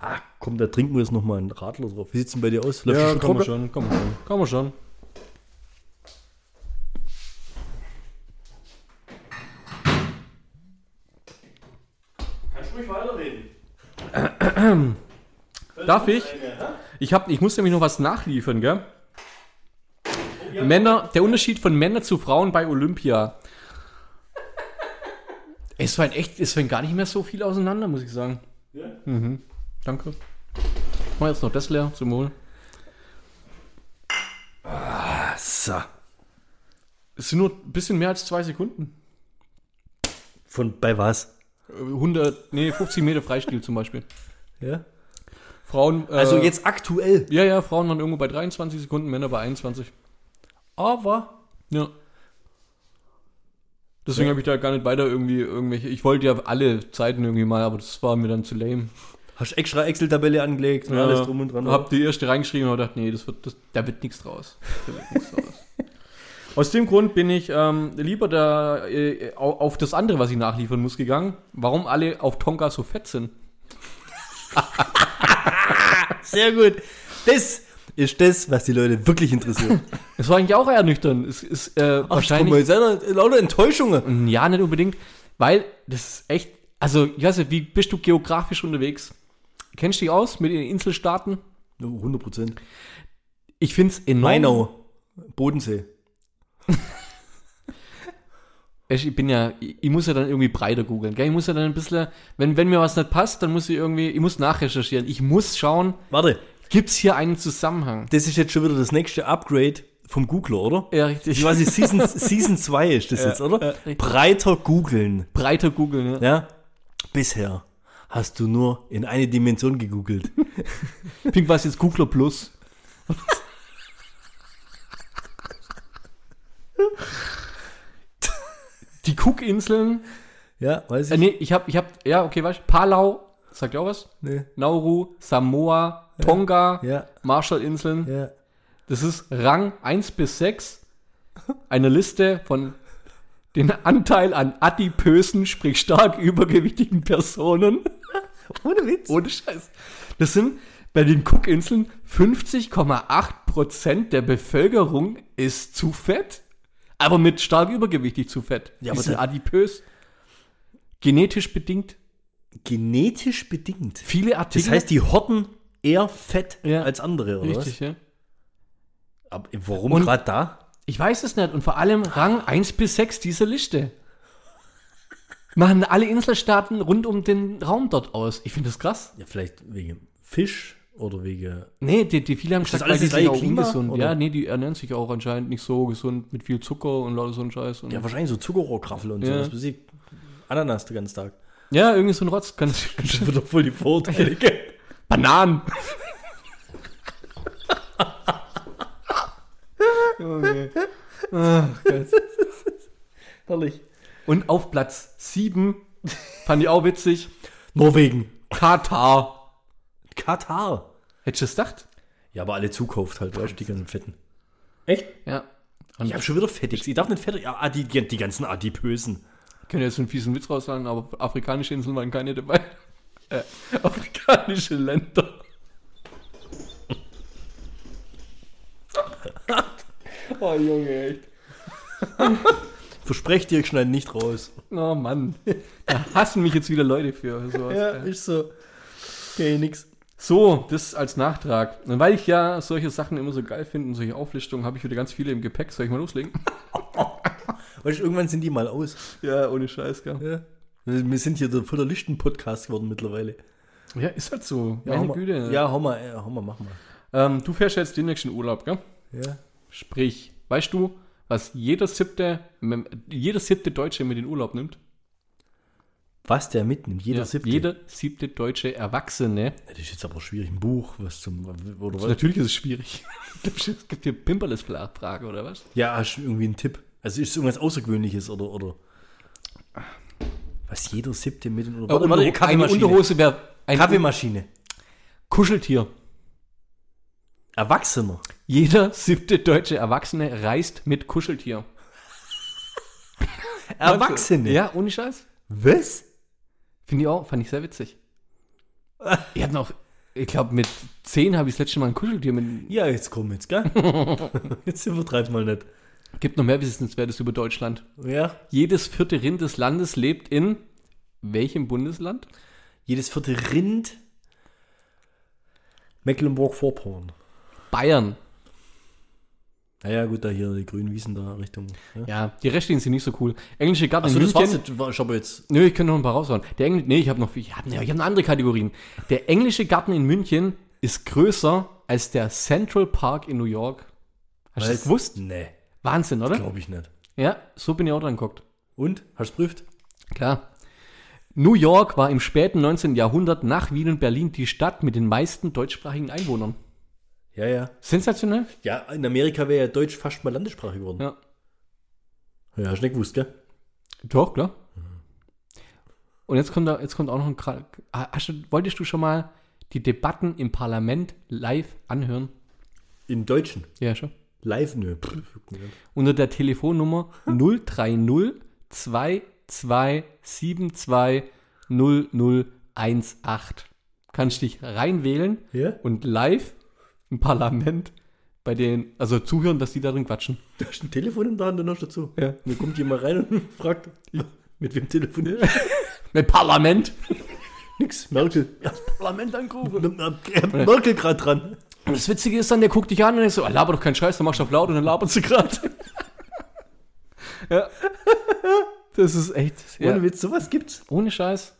Ah, komm, da trinken wir jetzt nochmal einen Radler drauf. Wie sieht's denn bei dir aus? Läuft Ja, schon trocken? schon, man schon. Man schon. Kannst ruhig weiterreden. [clears throat] Darf ich? Ich, hab, ich muss nämlich noch was nachliefern, gell? Männer, der Unterschied von Männern zu Frauen bei Olympia. Es war echt, es fängt gar nicht mehr so viel auseinander, muss ich sagen. Ja? Mhm. Danke. Ich mach jetzt noch das leer zum Wohl. So. Es sind nur ein bisschen mehr als zwei Sekunden. Von bei was? Äh, 100, nee, 50 Meter Freistil zum Beispiel. Ja? Frauen. Äh, Also jetzt aktuell. Ja, ja, Frauen waren irgendwo bei 23 Sekunden, Männer bei 21. Aber. Ja. Deswegen habe ich da gar nicht weiter irgendwie irgendwelche. Ich wollte ja alle Zeiten irgendwie mal, aber das war mir dann zu lame. Hast extra Excel-Tabelle angelegt und alles drum und dran. Hab die erste reingeschrieben und gedacht, nee, das wird, das, da wird nichts draus. Da wird nichts draus. [laughs] Aus dem Grund bin ich ähm, lieber da äh, au- auf das andere, was ich nachliefern muss, gegangen. Warum alle auf Tonka so fett sind. [laughs] Sehr gut. Das, ist das, was die Leute wirklich interessiert. [laughs] Es war eigentlich auch ernüchternd. Es ist äh, wahrscheinlich. Ach, mal, seine lauter Enttäuschungen. Ja, nicht unbedingt, weil das ist echt, also ich weiß nicht, wie bist du geografisch unterwegs? Kennst du dich aus mit den Inselstaaten? 100 Prozent. Ich finde es enorm. Mainau, Bodensee. [laughs] Ich bin ja, ich muss ja dann irgendwie breiter googeln, gell? Ich muss ja dann ein bisschen, wenn, wenn mir was nicht passt, dann muss ich irgendwie, ich muss nachrecherchieren. Ich muss schauen, Warte, gibt's hier einen Zusammenhang? das ist jetzt schon wieder das nächste Upgrade vom Googler, oder? Ja, richtig. Ich weiß nicht, Season, [laughs] Season 2 ist das jetzt, oder? Breiter googeln. breiter googeln, ja. Ja? Bisher hast du nur in eine Dimension gegoogelt. [laughs] Pink was jetzt Googler Plus. Die Cookinseln, Ja, weiß äh, ich. nee, ich hab, ich hab, ja, okay, weißt du, Palau, sagt ihr auch was? Nee. Nauru, Samoa, Tonga, Ja, Marshallinseln. ja. Das ist Rang 1 bis 6. Eine Liste von den Anteil an adipösen, sprich stark [laughs] übergewichtigen Personen. [laughs] Ohne Witz. Ohne Scheiß. Das sind bei den Cookinseln 50,8% der Bevölkerung ist zu fett. Aber mit stark übergewichtig zu fett. Ja, Die aber sind da- adipös. Genetisch bedingt. Genetisch bedingt. Viele Artikel. Das heißt, die horten eher Fett Ja. als andere, oder richtig, ja. was? Aber warum gerade da? Ich weiß es nicht. Und vor allem Rang 1 bis 6 dieser Liste. Machen alle Inselstaaten rund um den Raum dort aus. Ich finde das krass. Ja, vielleicht wegen Fisch oder wegen. Nee, die, die viele haben das gesagt, alles weil die das sind auch Klima, ungesund. oder? Ja, nee, die ernähren sich auch anscheinend nicht so gesund mit viel Zucker und lauter so ein Scheiß. Ja, wahrscheinlich so Zuckerrohrkraffel und Ja. so. Weiß ich. Ananas den ganzen Tag. ja, irgendwie so ein Rotz. Kann ich, [laughs] Das wird doch voll die Vorurteile. Bananen. [laughs] Ach Gott. Herrlich. Und auf Platz 7 fand ich auch witzig. Norwegen. Katar. Katar. Hättest du das gedacht? Ja, aber alle zukauft halt, weißt du, die ganzen Fetten. Echt? Ja. Und Ich habe schon wieder fettig. Ich darf nicht fettig. Ja, adi, die, die ganzen Adipösen. Ich könnte jetzt einen fiesen Witz raussagen, aber afrikanische Inseln waren keine dabei. [laughs] Äh, afrikanische Länder. [laughs] oh Junge, echt. [laughs] Versprecht dir, ich schneide nicht raus. Oh Mann. Da hassen mich jetzt wieder Leute für sowas. äh. ist so. Okay, nix. So, das als Nachtrag. Und weil ich ja solche Sachen immer so geil finde und solche Auflistungen, habe ich wieder ganz viele im Gepäck. Soll ich mal loslegen? [laughs] Weißt du, irgendwann sind die mal aus. ja, ohne Scheiß, gell. Ja. Wir sind hier der voller Lichten-Podcast geworden mittlerweile. Ja, ist halt so. Ja, Meine hau mal, Güte. Ja, hau mal, äh, hau mal, mach mal. Ähm, du fährst jetzt demnächst in Urlaub, gell? Ja. Sprich, weißt du, was jeder siebte, jeder siebte Deutsche mit in Urlaub nimmt? Was der mitnimmt, jeder Ja, siebte. Jeder siebte deutsche Erwachsene. Das ist jetzt aber schwierig, ein Buch, was zum. Oder was? Natürlich ist es schwierig. [laughs] es gibt hier Pimperles-Frage, oder was? Ja, hast du irgendwie einen Tipp? Also ist es irgendwas Außergewöhnliches oder, oder. Was jeder siebte mit in Äh, Unter- eine Kaffeemaschine. Unterhose wäre ein Kaffeemaschine. Kuscheltier. Erwachsener. Jeder siebte deutsche Erwachsene reist mit Kuscheltier. [laughs] Erwachsene. Ja, ohne Scheiß. Was? Finde ich auch, fand ich sehr witzig. Ich habe noch, ich glaube, mit zehn habe ich das letzte Mal ein Kuscheltier mit. Ja, jetzt komm jetzt, gell? [laughs] jetzt übertreib mal nicht. Gibt noch mehr Wissenswertes über Deutschland. Ja. Jedes vierte Rind des Landes lebt in welchem Bundesland? Jedes vierte Rind. Mecklenburg-Vorpommern. Bayern. Naja, gut, da hier die grünen Wiesen da Richtung. Ja. Ja, die Restlichen sind nicht so cool. Englische Garten Achso, in das war's München. jetzt. War- Ich jetzt. Nö, ich könnte noch ein paar raushauen. Der Engl nee, ich habe noch, ich habe ich hab eine andere Kategorien. Der englische Garten in München ist größer als der Central Park in New York. Hast du das gewusst? Nee, Wahnsinn, oder? glaube ich nicht. Ja, so bin ich auch dran geguckt. Und? Hast du prüft? Klar. New York war im späten 19. Jahrhundert nach Wien und Berlin die Stadt mit den meisten deutschsprachigen Einwohnern. Ja, ja. Sensationell? Ja, in Amerika wäre ja Deutsch fast mal Landessprache geworden. Ja. Ja, hast du nicht gewusst, gell? Doch, klar. Und jetzt kommt, da, jetzt kommt auch noch ein. Hast du, wolltest du schon mal die Debatten im Parlament live anhören? Im Deutschen. Ja, schon. Live, nö. Unter der Telefonnummer 030 2272 0018. Kannst dich reinwählen Ja? und live Ein Parlament, bei denen, also zuhören, dass die da drin quatschen. Du hast ein Telefon in der Hand, dann hast du dazu. Ja. Dann kommt jemand rein und [laughs] fragt, mit wem telefoniert? [laughs] Mit Parlament. Nix, Merkel. [laughs] Ja, Parlament angerufen. Merkel gerade dran. Und das Witzige ist dann, der guckt dich an und ist so, ah, laber doch keinen Scheiß, dann machst du auf laut und dann labert sie gerade. ja. Das ist echt. Ohne Ja. Witz, sowas gibt's. Ohne Scheiß.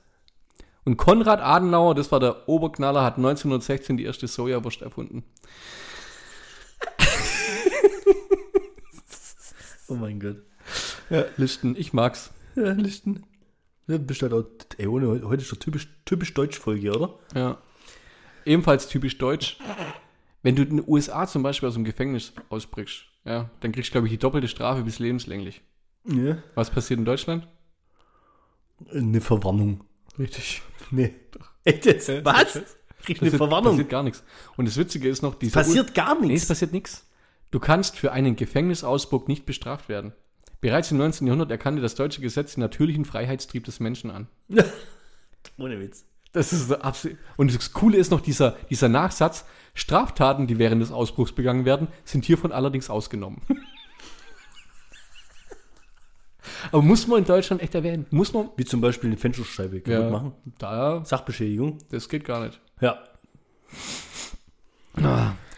Und Konrad Adenauer, das war der Oberknaller, hat 1916 die erste Sojawurst erfunden. Oh mein Gott. Ja, Listen, ich mag's. Ja, Listen. Ja, bist halt auch, ey, ohne, heute ist doch typisch, typisch Deutsch-Folge, oder? Ja. Ebenfalls typisch deutsch. Wenn du in den USA zum Beispiel aus dem Gefängnis ausbrichst, ja, dann kriegst du, glaube ich, die doppelte Strafe bis lebenslänglich. Ja. Was passiert in Deutschland? Eine Verwarnung. Richtig. [laughs] Nee. Echt jetzt? Ja, Was? das Krieg eine Passiert, Verwarnung. passiert gar nichts. Und das Witzige ist noch, diese Passiert gar Nee, es nichts. passiert nichts. Du kannst für einen Gefängnisausbruch nicht bestraft werden. Bereits im 19. Jahrhundert erkannte das deutsche Gesetz den natürlichen Freiheitstrieb des Menschen an. [laughs] Ohne Witz. Das ist so absolut. Und das Coole ist noch dieser, dieser Nachsatz: Straftaten, die während des Ausbruchs begangen werden, sind hiervon allerdings ausgenommen. [laughs] Aber muss man in Deutschland echt erwähnen? Muss man. Wie zum Beispiel eine Fensterscheibe kaputt machen. Da, Sachbeschädigung. das geht gar nicht. Ja.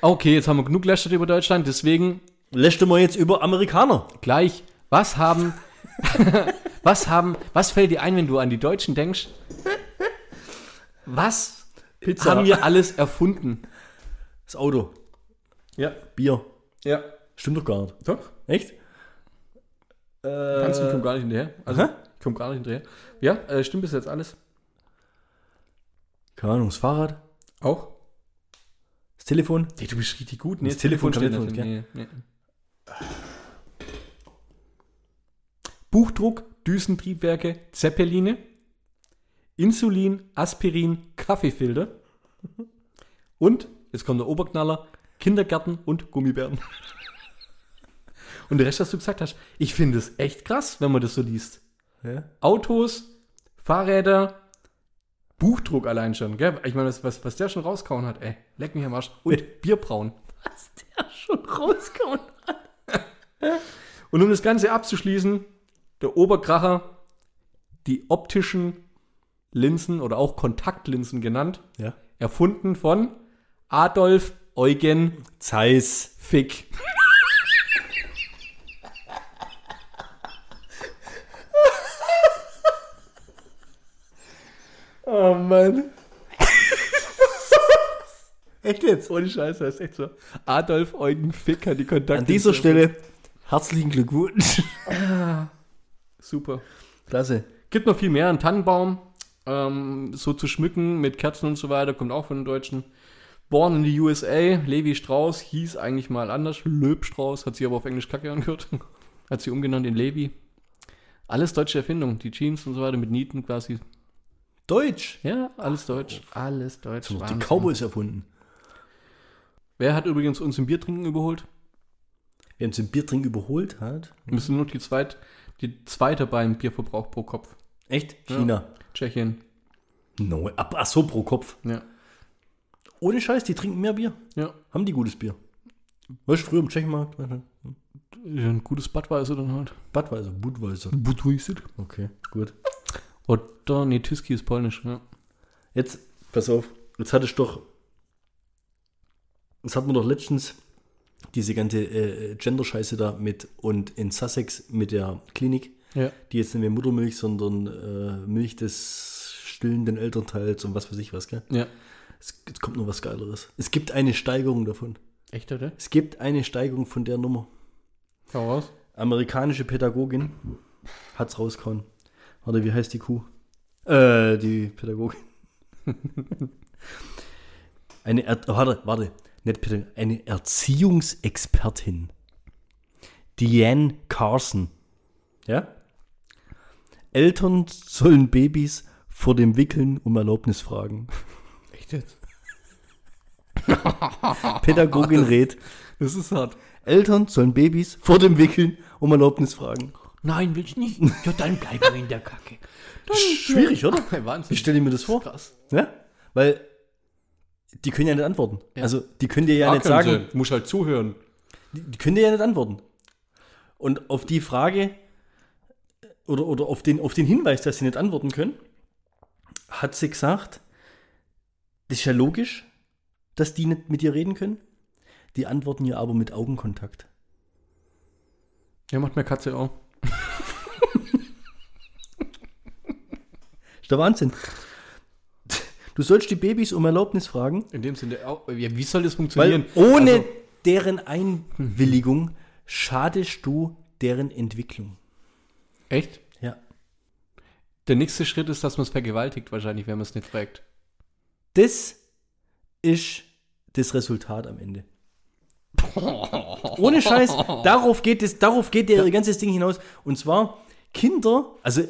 Okay, jetzt haben wir genug lästert über Deutschland, deswegen Lässt mal jetzt über Amerikaner. gleich, was haben, [laughs] was haben, was fällt dir ein, wenn du an die Deutschen denkst? Was Pizza. haben wir alles erfunden? Das Auto. Ja. Bier. Ja. Stimmt doch gar nicht. Doch. Echt? Kannst du, ich komm gar nicht hinterher. Also, Hä? ich komm gar nicht hinterher. Ja, äh, stimmt bis jetzt alles? Keine Ahnung, das Fahrrad. Auch? Das Telefon. Nee, du bist richtig gut. Das Telefon steht nicht. ich Nee, nee. Buchdruck, Düsentriebwerke, Zeppeline, Insulin, Aspirin, Kaffeefilter und, jetzt kommt der Oberknaller, Kindergärten und Gummibären. Und der Rest, was du gesagt hast, ich finde es echt krass, wenn man das so liest. Ja. Autos, Fahrräder, Buchdruck allein schon, gell? Ich meine, was, was, was der schon rauskauen hat, ey, leck mich am Arsch. Und Bierbrauen. Was der schon rausgehauen hat. [laughs] Und um das Ganze abzuschließen, der Oberkracher, die optischen Linsen oder auch Kontaktlinsen genannt, Ja. erfunden von Adolf Eugen Zeiss. Fick. Oh Mann. [laughs] Echt jetzt? Ohne Scheiße, das ist echt so. Adolf Eugen Fick hat die Kontaktlinsen. An dieser Stelle herzlichen Glückwunsch. Super. Klasse. Gibt noch viel mehr. Ein Tannenbaum, ähm, so zu schmücken mit Kerzen und so weiter, kommt auch von den Deutschen. Born in the USA, Levi Strauss hieß eigentlich mal anders. Löb Strauss, hat sie aber auf Englisch Kacke angehört. [laughs] hat sie umgenannt in Levi. Alles deutsche Erfindung. Die Jeans und so weiter mit Nieten quasi. Deutsch. Ja, alles deutsch. Alles deutsch. Die Wahnsinn. Cowboys erfunden. Wer hat übrigens uns im Biertrinken überholt? Wer uns im Biertrinken überholt hat. Wir sind nur die, zweit, die zweite beim Bierverbrauch pro Kopf. Echt? China. Tschechien. No, ab, ach so, pro Kopf. Ja. Ohne Scheiß, die trinken mehr Bier. Ja. Haben die gutes Bier. Weißt du, früher im Tschechenmarkt? Ein gutes Badweiser dann halt. Budweiser, Budweiser. Budweiser. Okay, gut. Oder, nee, Tiski ist polnisch, ja. Jetzt, pass auf, jetzt hatte ich doch, jetzt hatten wir doch letztens diese ganze äh, Gender-Scheiße da mit und in Sussex mit der Klinik, Ja. die jetzt nicht mehr Muttermilch, sondern äh, Milch des stillenden Elternteils und was weiß ich was, gell? Ja. Es, jetzt kommt noch was Geileres. Es gibt eine Steigerung davon. Echt, oder? Es gibt eine Steigerung von der Nummer. Hau raus. Amerikanische Pädagogin hat's rausgehauen. Warte, wie heißt die Kuh? Äh, die Pädagogin. [laughs] eine, er warte, warte, nicht Pädagogin, eine Erziehungsexpertin. Diane Carson. Ja? Eltern sollen Babys vor dem Wickeln um Erlaubnis fragen. [laughs] Echt jetzt? [laughs] Pädagogin rät. Das ist hart. Eltern sollen Babys vor dem Wickeln um Erlaubnis fragen. Nein, will ich nicht. [laughs] Ja, dann bleiben wir in der Kacke. Schwierig, oder? Wahnsinn. Wie stelle ich mir das vor? Krass. Ja? Weil die können ja nicht antworten. Ja. Also, die können dir ja Ah, nicht sagen, Sie. Muss halt zuhören. die, die können dir ja nicht antworten. Und auf die Frage oder, oder auf, den, auf den Hinweis, dass sie nicht antworten können, hat sie gesagt, das ist ja logisch, dass die nicht mit dir reden können. Die antworten ja aber mit Augenkontakt. Ja, macht mir Katze auch. Der Wahnsinn. Du sollst die Babys um Erlaubnis fragen, In dem Sinne, ja, wie soll das weil funktionieren? ohne Also, deren Einwilligung schadest du deren Entwicklung. echt? Ja. Der nächste Schritt ist, dass man es vergewaltigt, wahrscheinlich, wenn man es nicht fragt. Das ist das Resultat am Ende. Ohne Scheiß, [laughs] darauf geht es, darauf geht ihr ganzes Ding hinaus. Und zwar Kinder, also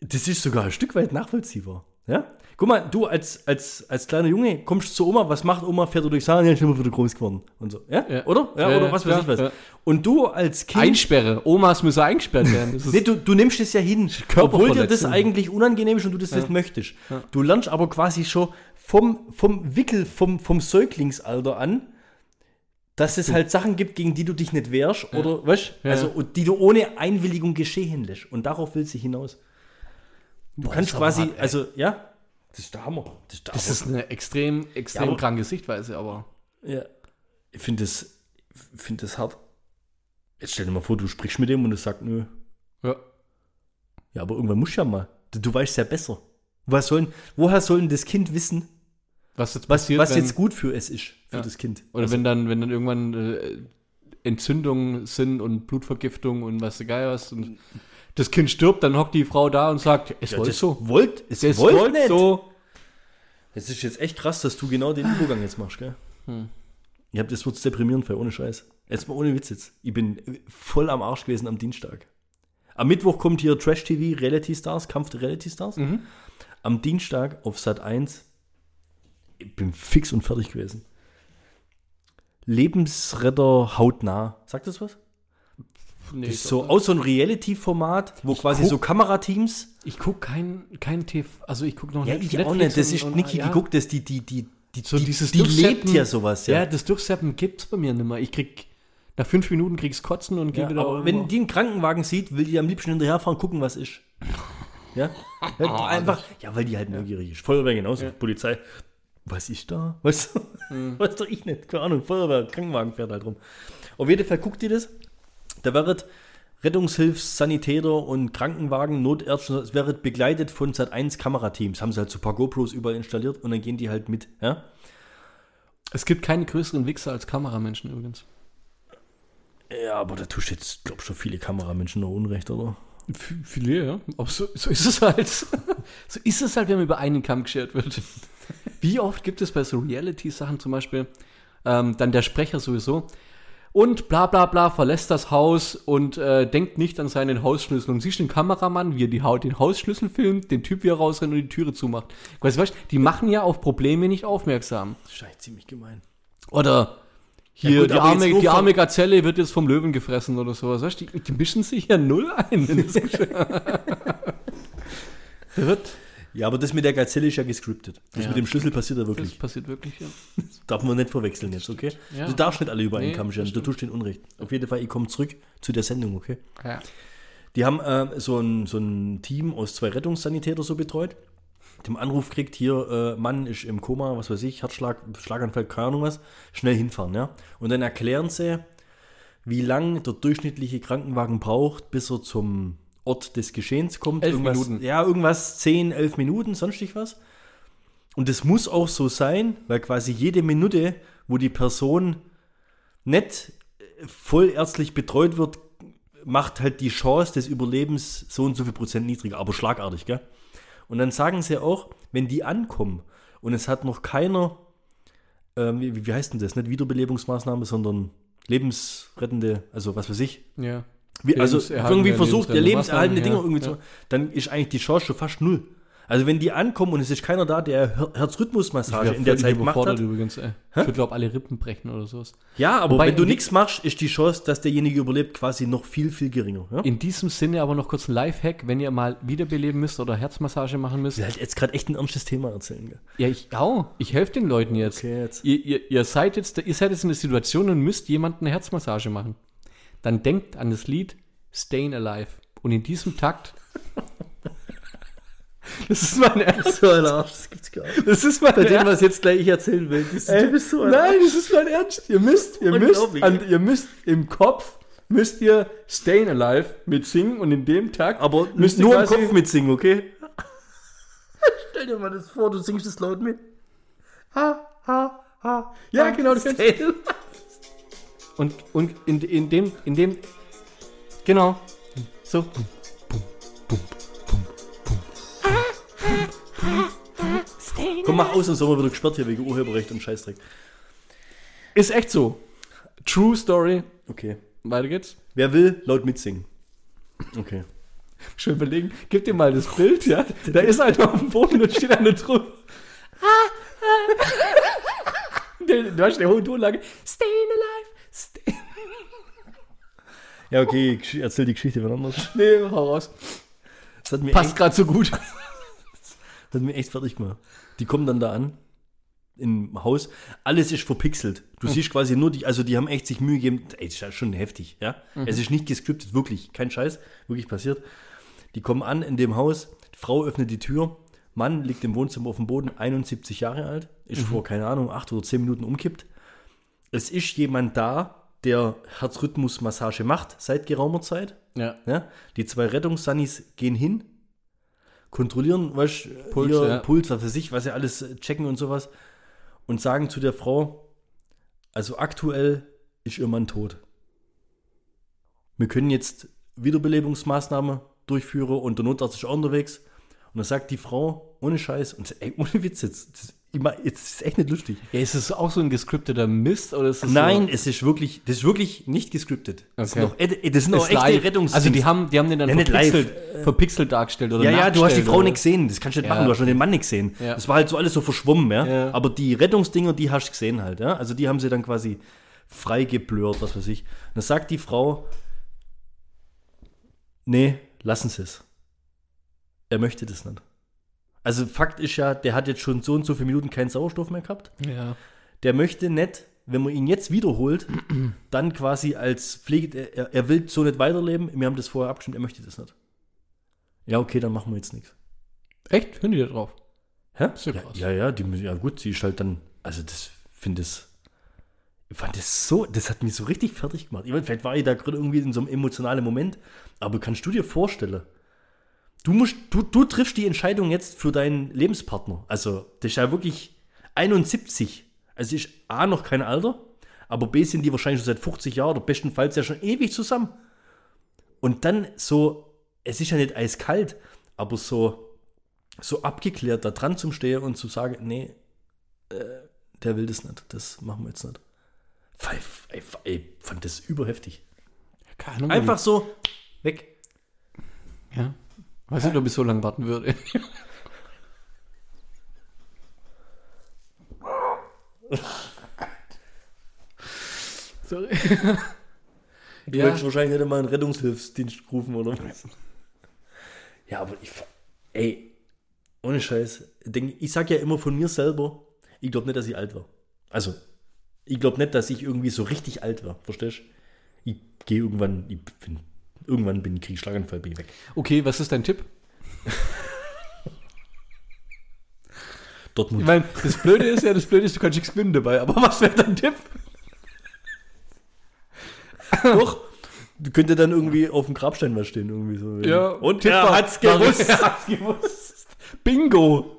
das ist sogar ein Stück weit nachvollziehbar. Ja? Guck mal, du als, als, als kleiner Junge kommst zu Oma, was macht Oma? Fährt er durchs Haar, ja, immer wieder groß geworden. Und so. Ja? Ja. Oder? Ja, Ja, oder was weiß ich was. Und du als Kind. Einsperre. Omas müssen eingesperrt werden. [laughs] Nee, du, du nimmst es ja hin, obwohl dir das eigentlich unangenehm ist und du das nicht möchtest. Du lernst aber quasi schon vom, vom Wickel, vom, vom Säuglingsalter an, dass es halt Sachen gibt, gegen die du dich nicht wehrst oder, weißt also, die du ohne Einwilligung geschehen lässt. Und darauf will sie hinaus. Du Boah, kannst quasi, hart, also, ja, das ist der Hammer. Das ist der das ist eine extrem, extrem Ja, aber- kranke Sichtweise, aber. Ja. Ich finde das, find das hart. Jetzt stell dir mal vor, du sprichst mit dem und er sagt, nö. Ja. Ja, aber irgendwann musst du ja mal. Du, du weißt ja besser. Was sollen, woher soll denn das Kind wissen, Was jetzt was, passiert, was wenn, jetzt gut für es ist, für Ja. das Kind? Oder Also, wenn dann, wenn dann irgendwann äh, Entzündungen sind und Blutvergiftung und was Geil was und das Kind stirbt, dann hockt die Frau da und sagt, es ja, wollte das so. Wollt, es Es wollt wollte nicht. so. Es ist jetzt echt krass, dass du genau den Übergang jetzt machst, gell? Hm. Ich hab, das wird's deprimierend für, ohne Scheiß. Jetzt mal ohne Witz jetzt. Ich bin voll am Arsch gewesen am Dienstag. Am Mittwoch kommt hier Trash TV, Reality Stars, Kampf der Reality Stars. Mhm. Am Dienstag auf Sat 1. Ich bin fix und fertig gewesen. Lebensretter hautnah. Sagt das was? Nee, Das ist so aus so ein Reality-Format, wo quasi guck- so Kamerateams. ich gucke kein, kein TV, also ich gucke noch Ja, nicht ich auch nicht. Das ist und- Niki ja. geguckt, das die, die, die, die, So die, dieses die lebt ja sowas, Ja, ja. das Durchseppen gibt's bei mir nicht mehr. Ich krieg, nach fünf Minuten krieg's Kotzen und Ja, wieder aber wenn die einen Krankenwagen sieht, will die am liebsten hinterherfahren, gucken, was ist. Ja? [laughs] ja einfach, ja, weil die halt neugierig ist. Feuerwehr genauso, Polizei. Was ist da? Weißt du? [laughs] Hm. Weiß doch ich nicht. Keine Ahnung, Feuerwehr, Krankenwagen fährt halt rum. Auf jeden Fall guckt ihr das. Da wird Rettungshilfs, Sanitäter und Krankenwagen, Notärzte, es wird begleitet von Sat 1 Kamerateams. Haben sie halt so ein paar GoPros überall installiert und dann gehen die halt mit. Ja? Es gibt keine größeren Wichser als Kameramenschen übrigens. Ja, aber da tust du jetzt, glaub schon viele Kameramenschen noch Unrecht, oder? F viele, ja. Aber so, so ist es halt. [laughs] so ist es halt, wenn man über einen Kamm geschert wird. [laughs] Wie oft gibt es bei so Reality-Sachen zum Beispiel ähm, dann der Sprecher sowieso und bla bla bla verlässt das Haus und äh, denkt nicht an seinen Hausschlüssel und siehst den Kameramann, wie er die, Haut- den Hausschlüssel filmt, den Typ, wie er rausrennt und die Türe zumacht. Weißt du, weißt, die machen ja auf Probleme nicht aufmerksam. Eigentlich ziemlich gemein. Oder hier, Ja gut, die, arme, die arme Gazelle wird jetzt vom Löwen gefressen oder sowas. Weißt, du, die, die mischen sich ja null ein in das. [laughs] Der wird, Ja, aber das mit der Gazelle ist ja gescriptet. Das Ja. mit dem Schlüssel passiert ja das wirklich. passiert wirklich, ja. Darf man nicht verwechseln jetzt, okay? Ja. Du darfst nicht alle über einen Nee, Kamm scheren. das Du tust den Unrecht. Auf jeden Fall, ich komme zurück zu der Sendung, okay? ja. Die haben äh, so, ein, so ein Team aus zwei Rettungssanitäter so betreut. Dem Anruf kriegt hier, äh, Mann ist im Koma, was weiß ich, Herzschlag, Schlaganfall, keine Ahnung was, schnell hinfahren, ja. Und dann erklären sie, wie lang der durchschnittliche Krankenwagen braucht, bis er zum Ort des Geschehens kommt. Elf irgendwas, Minuten. Ja, irgendwas 10, 11 Minuten, sonstig was. Und das muss auch so sein, weil quasi jede Minute, wo die Person nicht äh, vollärztlich betreut wird, macht halt die Chance des Überlebens so und so viel Prozent niedriger, aber schlagartig, gell? Und dann sagen sie auch, wenn die ankommen und es hat noch keiner, ähm, wie, wie heißt denn das, nicht Wiederbelebungsmaßnahme, sondern lebensrettende, also was weiß ich, ja. Wie, also irgendwie versucht, der lebenserhaltende Dinge irgendwie ja, zu dann ist eigentlich die Chance schon fast null. Also wenn die ankommen und es ist keiner da, der Her- Herzrhythmusmassage in der Zeit macht hat. übrigens, ey. Ich würde, glaube alle Rippen brechen oder sowas. Ja, aber Wobei wenn du nichts machst, ist die Chance, dass derjenige überlebt, quasi noch viel, viel geringer. Ja? In diesem Sinne aber noch kurz ein Lifehack, wenn ihr mal wiederbeleben müsst oder Herzmassage machen müsst. Ich jetzt gerade echt ein ernstes Thema erzählen. Gell? Ja, ich auch. Ich helfe den Leuten jetzt. Okay, jetzt. Ihr, ihr, ihr, seid jetzt, ihr seid jetzt in der Situation und müsst jemanden eine Herzmassage machen. Dann denkt an das Lied Stayin' Alive. Und in diesem Takt. [laughs] das ist mein Ernst. So ein Arsch, das gibt's gar nicht. Das ist mein Bei dem, was jetzt gleich ich erzählen will, das Ey, du bist so ein nein, Arsch. das ist mein Ernst. Ihr müsst, ihr müsst, an, ihr müsst im Kopf müsst ihr Stayin' Alive mitsingen und in dem Takt Aber müsst ihr nur im Kopf mitsingen, okay? [laughs] Stell dir mal das vor, du singst es laut mit. Ha, ha, ha. Ja, genau, das kannst Stell- Und, und in, in dem, in dem, genau, so. Komm, mach aus, sonst sind wir wieder gesperrt hier wegen Urheberrecht und Scheißdreck. Ist echt so. True Story. Okay. Weiter geht's. Wer will, laut mitsingen. Okay. Schön überlegen. Gib dir mal das Bild, ja. Da ist einer auf dem Boden und steht eine drüber. [laughs] Du hast eine hohe Tonlage. Stayin' alive. Ja, okay, erzähl die Geschichte wann anders. [laughs] Nee, hau raus. Passt gerade so gut. [laughs] das hat mir echt fertig gemacht. Die kommen dann da an, im Haus. Alles ist verpixelt. Du siehst quasi nur die, also die haben echt sich Mühe gegeben. Ey, das ist schon heftig, ja. Es ist nicht gescriptet, wirklich. Kein Scheiß, wirklich passiert. Die kommen an in dem Haus, die Frau öffnet die Tür, Mann liegt im Wohnzimmer auf dem Boden, 71 Jahre alt, ist vor, keine Ahnung, acht oder zehn Minuten umkippt. Es ist jemand da, der Herzrhythmusmassage macht seit geraumer Zeit. Ja. Ja? Die zwei Rettungssannis gehen hin, kontrollieren, was Puls, ihr ja. Puls, was weiß ich, was sie alles äh, checken und sowas und sagen zu der Frau, also aktuell ist ihr Mann tot. Wir können jetzt Wiederbelebungsmaßnahmen durchführen und der Notarzt ist auch unterwegs. Und dann sagt die Frau, ohne Scheiß, und ey, ohne Witz jetzt, das, mein, jetzt ist es echt nicht lustig. ja. Ist es auch so ein gescripteter Mist oder ist es Nein, so, es ist wirklich, das ist wirklich nicht gescriptet. Das Okay. sind noch, ed- das sind auch ist echte? Rettungs Also die haben, die haben den dann Ja, verpixelt, verpixelt dargestellt oder Ja, ja, du hast die Frau nicht gesehen, das kannst du nicht Ja, machen, du hast schon den Mann nicht gesehen. Ja. Das war halt so alles so verschwommen, ja? Aber die Rettungsdinger, die hast du gesehen halt, ja. Also die haben sie dann quasi freigeblurrt, was weiß ich. Und dann sagt die Frau, nee, lassen Sie es. Er möchte das nicht. Also Fakt ist ja, der hat jetzt schon so und so viele Minuten keinen Sauerstoff mehr gehabt. Ja. Der möchte nicht, wenn man ihn jetzt wiederholt, [clears throat] dann quasi als Pflege, er, er will so nicht weiterleben. Wir haben das vorher abgestimmt, er möchte das nicht. Ja, okay, dann machen wir jetzt nichts. Echt? Hören die da drauf? Hä? Ist ja ja, krass. ja, ja, die, müssen- ja, gut, sie ist halt dann, also das finde ich, ich fand das so, das hat mich so richtig fertig gemacht. Ich meine, vielleicht war ich da gerade irgendwie in so einem emotionalen Moment, aber kannst du dir vorstellen, du musst, du, du triffst die Entscheidung jetzt für deinen Lebenspartner. Also, das ist ja wirklich 71. Also ist A noch kein Alter, aber B sind die wahrscheinlich schon seit 50 Jahren oder bestenfalls ja schon ewig zusammen. Und dann so, es ist ja nicht eiskalt, aber so, so abgeklärt da dran zum Stehen und zu sagen, nee, äh, der will das nicht, das machen wir jetzt nicht. Pfeif, ey, ey, fand das überheftig. Keine Ahnung. Einfach so, weg. Ja. Weiß nicht, ob ich so lange warten würde. [laughs] Sorry. Du Ja. wahrscheinlich nicht mal einen Rettungshilfsdienst rufen oder was. Ja, aber ich, ey, ohne Scheiß, ich sag ja immer von mir selber, ich glaube nicht, dass ich alt war. Also, ich glaube nicht, dass ich irgendwie so richtig alt war, verstehst du? Ich gehe irgendwann, ich bin, irgendwann bin ich, Schlaganfall, bin ich weg. Okay, was ist dein Tipp? Dortmund. Ich meine, das Blöde ist ja, das Blöde ist, du kannst nichts gewinnen dabei. Aber was wäre dein Tipp? Doch. Du könnte dann irgendwie auf dem Grabstein was stehen, irgendwie so. Ja, Und Tipp er hat's gewusst. [laughs] Er hat's gewusst. Bingo.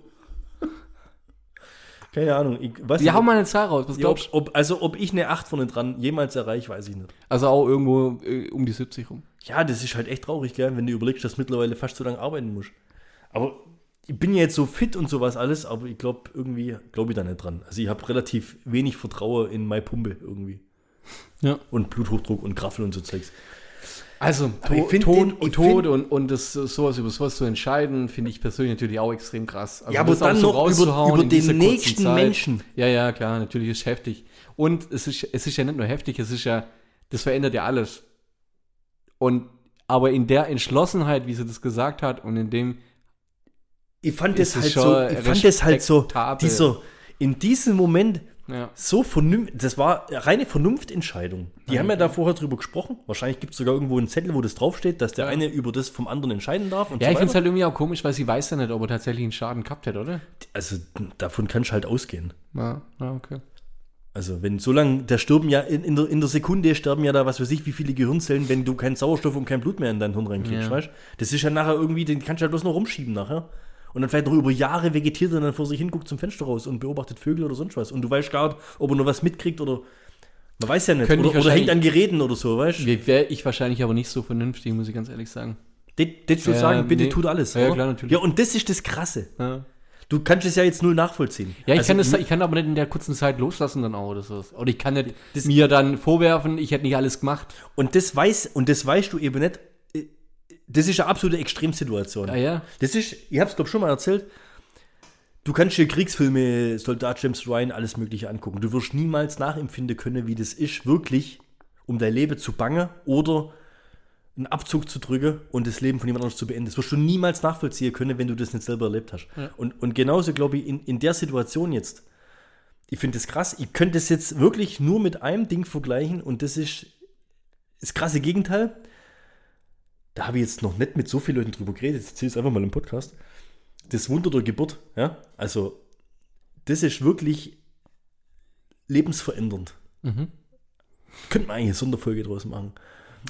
Keine Ahnung. Ich, weiß Wir nicht, hauen mal eine Zahl raus. Was ja, glaubst du? ob, also, ob ich eine 8 vorne dran jemals erreiche, weiß ich nicht. Also auch irgendwo äh, um die 70 rum. Ja, das ist halt echt traurig, gell, wenn du überlegst, dass du mittlerweile fast so lange arbeiten musst. Aber ich bin ja jetzt so fit und sowas alles, aber ich glaube irgendwie, glaube ich da nicht dran. Also ich habe relativ wenig Vertrauen in meine Pumpe irgendwie. Ja. Und Bluthochdruck und Graffel und so Zeugs. Also, to Tod, den- Tod und, und das, sowas über sowas zu entscheiden, finde ich persönlich natürlich auch extrem krass. Also Ja, aber das auch dann noch über- rauszuhauen über den nächsten. Menschen. Ja, ja, klar, natürlich ist heftig. Und es ist, es ist ja nicht nur heftig, es ist ja, das verändert ja alles. Und, aber in der Entschlossenheit, wie sie das gesagt hat und in dem, Ich fand es halt so, ich fand das halt so, dieser, in diesem Moment ja, so vernünftig, das war eine reine Vernunftentscheidung. Die haben ja da vorher drüber gesprochen. Wahrscheinlich gibt es sogar irgendwo einen Zettel, wo das draufsteht, dass der Ja. eine über das vom anderen entscheiden darf. Und ja so ich finde es halt irgendwie auch komisch, weil sie weiß ja nicht, ob er tatsächlich einen Schaden gehabt hätte, oder? Also davon kannst du halt ausgehen. Ja, ja okay. Also wenn so lange, da sterben ja in, in, der, in der Sekunde sterben ja da was weiß ich, wie viele Gehirnzellen, wenn du keinen Sauerstoff und kein Blut mehr in dein Hirn reinkriegst, Ja. weißt Das ist ja nachher irgendwie, den kannst du halt bloß noch rumschieben nachher. Und dann vielleicht noch über Jahre vegetiert und dann vor sich hin guckt zum Fenster raus und beobachtet Vögel oder sonst was. Und du weißt gar nicht, ob er noch was mitkriegt oder man weiß ja nicht. Ich Oder, oder hängt an Geräten oder so, weißt du? Wäre ich wahrscheinlich aber nicht so vernünftig, muss ich ganz ehrlich sagen. Das, das zu Ja, sagen, bitte nee. tut alles. Ja, oder? klar, natürlich. Ja, und das ist das Krasse. Ja. Du kannst es ja jetzt null nachvollziehen. Ja, ich, Also, kann das, ich kann aber nicht in der kurzen Zeit loslassen dann auch oder so. Oder ich kann nicht mir dann vorwerfen, ich hätte nicht alles gemacht. Und das weiß, und das weißt du eben nicht. Das ist eine absolute Extremsituation. Ja, ja. Das ist, ich habe es glaube schon mal erzählt. Du kannst dir Kriegsfilme, Soldat James Ryan, alles Mögliche angucken. Du wirst niemals nachempfinden können, wie das ist, wirklich um dein Leben zu bangen oder einen Abzug zu drücken und das Leben von jemand anderem zu beenden. Das wirst du niemals nachvollziehen können, wenn du das nicht selber erlebt hast. Und, und genauso glaube ich, in, in der Situation jetzt, ich finde das krass, ich könnte das jetzt wirklich nur mit einem Ding vergleichen und das ist das krasse Gegenteil. Da habe ich jetzt noch nicht mit so vielen Leuten drüber geredet, jetzt erzähle ich es einfach mal im Podcast. Das Wunder der Geburt, ja, also das ist wirklich lebensverändernd. Mhm. Könnte man eigentlich eine Sonderfolge draus machen.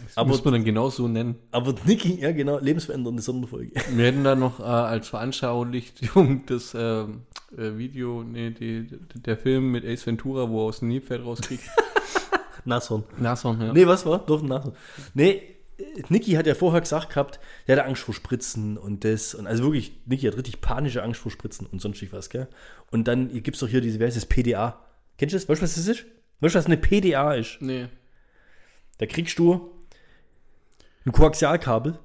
Das Aber, muss man dann genau so nennen. aber Niki, ja genau, lebensverändernde Sonderfolge. [laughs] Wir hätten dann noch äh, als Veranschaulichung [laughs] das ähm, äh, Video, nee, die, der Film mit Ace Ventura, wo er aus dem Nilpferd rauskriegt. [laughs] Nashorn. Nashorn, ja. Nee, was war? Doch, Nashorn. Nee, Niki hat ja vorher gesagt gehabt, der hat Angst vor Spritzen und das. Und also wirklich, Niki hat richtig panische Angst vor Spritzen und sonst was, gell? Und dann gibt es doch hier diese, wer heißt das, PDA. Kennst du das? Weißt du, was das ist? Weißt du, was eine PDA ist? Nee. Da kriegst du ein Koaxialkabel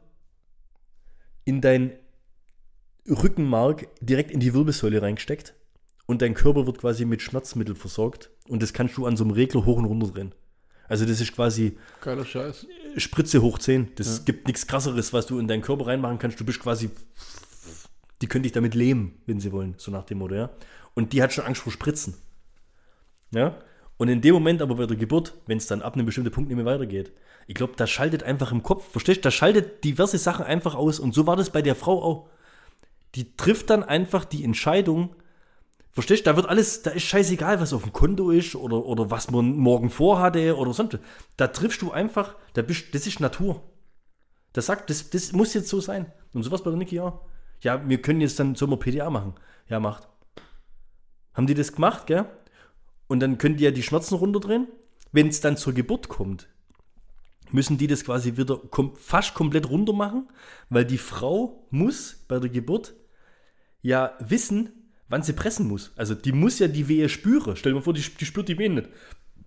in dein Rückenmark direkt in die Wirbelsäule reingesteckt und dein Körper wird quasi mit Schmerzmittel versorgt und das kannst du an so einem Regler hoch und runter drehen. Also das ist quasi Geiler Scheiß. Spritze hoch 10. Das Ja. gibt nichts krasseres, was du in deinen Körper reinmachen kannst. Du bist quasi, die können dich damit lähmen, wenn sie wollen, so nach dem Motto, ja. Und die hat schon Angst vor Spritzen. Ja. Und in dem Moment aber bei der Geburt, wenn es dann ab einem bestimmten Punkt nicht mehr weitergeht, ich glaube, da schaltet einfach im Kopf, verstehst du, da schaltet diverse Sachen einfach aus. Und so war das bei der Frau auch. Die trifft dann einfach die Entscheidung, Verstehst du, da wird alles, da ist scheißegal, was auf dem Konto ist oder, oder was man morgen vorhatte oder sonst. Da triffst du einfach, da bist, das ist Natur. Das sagt, das, das muss jetzt so sein. Und sowas bei der Niki auch. Ja, wir können jetzt dann, wir PDA machen? Ja, macht. Haben die das gemacht, gell? Und dann können die ja die Schmerzen runterdrehen. Wenn es dann zur Geburt kommt, müssen die das quasi wieder kom fast komplett runter machen, weil die Frau muss bei der Geburt ja wissen, wann sie pressen muss. Also die muss ja die Wehe spüren. Stell dir mal vor, die, die spürt die Wehen nicht.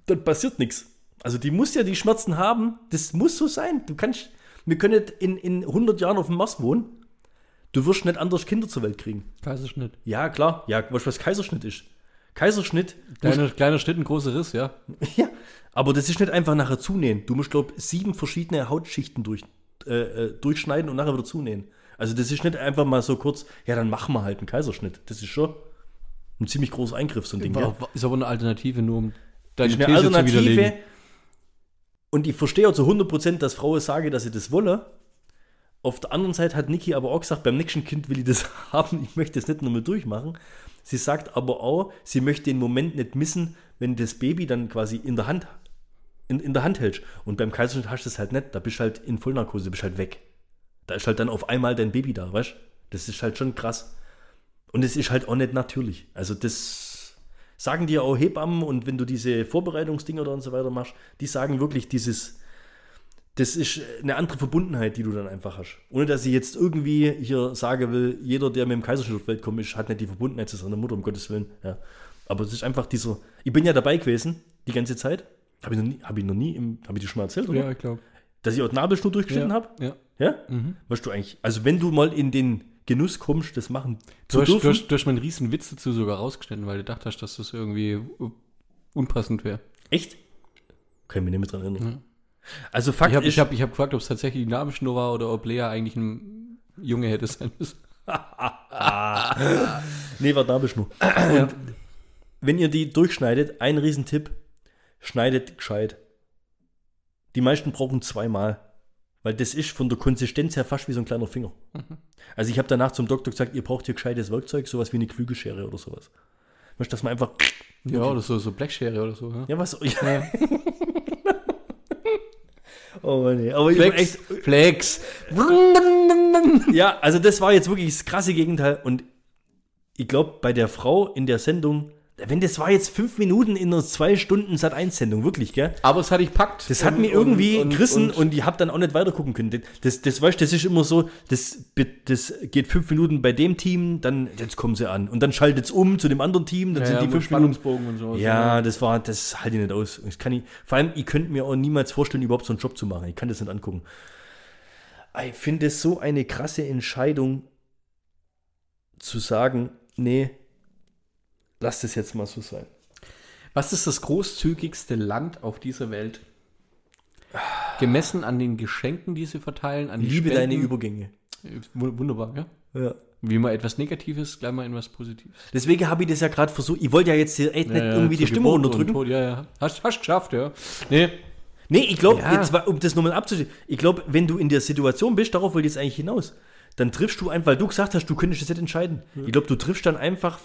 Dann passiert nichts. Also die muss ja die Schmerzen haben. Das muss so sein. Du kannst, wir können nicht in, in 100 Jahren auf dem Mars wohnen. Du wirst nicht anders Kinder zur Welt kriegen. Kaiserschnitt. Ja, klar. Ja, weißt du, was Kaiserschnitt ist? Kaiserschnitt, Kleiner, kleiner Schnitt, ein großer Riss, ja. [laughs] ja, aber das ist nicht einfach nachher zunähen. Du musst, glaube ich, sieben verschiedene Hautschichten durch, äh, äh, durchschneiden und nachher wieder zunähen. Also das ist nicht einfach mal so kurz, ja, dann machen wir halt einen Kaiserschnitt. Das ist schon ein ziemlich großer Eingriff, so ein Ding. Ja. War, ist aber eine Alternative, nur um deine ist eine These zu Alternative. widerlegen. Und ich verstehe auch zu 100%, dass Frauen sagen, dass sie das wolle. Auf der anderen Seite hat Niki aber auch gesagt, beim nächsten Kind will ich das [laughs] haben, ich möchte das nicht nochmal durchmachen. Sie sagt aber auch, sie möchte den Moment nicht missen, wenn das Baby dann quasi in der Hand, in, in der Hand hältst. Und beim Kaiserschnitt hast du das halt nicht, da bist du halt in Vollnarkose, bist halt weg. Da ist halt dann auf einmal dein Baby da, weißt? Das ist halt schon krass. Und es ist halt auch nicht natürlich. Also das sagen dir auch Hebammen und wenn du diese Vorbereitungsdinger oder und so weiter machst, die sagen wirklich dieses, das ist eine andere Verbundenheit, die du dann einfach hast. Ohne dass ich jetzt irgendwie hier sagen will, jeder, der mit dem Kaiserschnitt auf Welt kommt, ist, hat nicht die Verbundenheit zu seiner Mutter, um Gottes Willen. Ja. Aber es ist einfach dieser, ich bin ja dabei gewesen, die ganze Zeit. Habe ich noch nie, habe ich noch habe ich dir schon mal erzählt, oder? Ja, ich glaube. Dass ich auch Nabelschnur durchgeschnitten habe? Ja. Ja? Weißt du eigentlich, also wenn du mal in den Genuss kommst, das machen zu Du hast, dürfen. du, hast, du hast meinen riesen Witz dazu sogar rausgeschnitten, weil du dachtest, hast, dass das irgendwie unpassend wäre. Echt? Kann ich mich nicht mehr dran erinnern. Also Fakt Ich habe ist, ich hab, ich hab gefragt, ob es tatsächlich die Nabelschnur war oder ob Lea eigentlich ein Junge hätte sein müssen. [laughs] nee, war Nabelschnur. Und wenn ihr die durchschneidet, ein Riesentipp, schneidet gescheit. Die meisten brauchen zweimal. Weil das ist von der Konsistenz her fast wie so ein kleiner Finger. Also ich habe danach zum Doktor gesagt, ihr braucht hier gescheites Werkzeug, sowas wie eine Klügelschere oder sowas. Du, dass man einfach. Ja, oder so, so Blackschere oder so. Ja? Ja, was? Ja. [laughs] oh nee. Aber Flex, echt, Flex. Ja, also das war jetzt wirklich das krasse Gegenteil. Und ich glaube, bei der Frau in der Sendung, wenn das war jetzt fünf Minuten in einer zwei Stunden Sat 1 Sendung, wirklich, gell? Aber es hat dich packt. Das hat Und- mir irgendwie und- gerissen und- und, ich habe dann auch nicht weiter gucken können. Das, das, das weißt das ist immer so, das, das geht fünf Minuten bei dem Team, dann jetzt kommen sie an. Und dann schaltet es um zu dem anderen Team, dann ja, sind ja, die mit fünf Minuten. Spannungsbogen und so. Ja, das war, das halte ich nicht aus. Das kann ich, vor allem, ich könnte mir auch niemals vorstellen, überhaupt so einen Job zu machen. Ich kann das nicht angucken. Ich finde es so eine krasse Entscheidung, zu sagen, nee, lass das jetzt mal so sein. Was ist das großzügigste Land auf dieser Welt? Gemessen an den Geschenken, die sie verteilen, an die Liebe Spenden. deine Übergänge. Wu- Wunderbar, ja? Ja. Wie mal etwas Negatives, gleich mal in was Positives. Deswegen habe ich das ja gerade versucht. Ich wollte ja jetzt hier echt nicht Ja, ja, irgendwie die Stimme unterdrücken. Tod, ja, ja. Hast, hast geschafft, ja. Nee, Nee, ich glaube, Ja. jetzt um das nochmal abzuschließen, ich glaube, wenn du in der Situation bist, darauf wollte ich jetzt eigentlich hinaus, dann triffst du einfach, weil du gesagt hast, du könntest das nicht entscheiden. Ich glaube, du triffst dann einfach,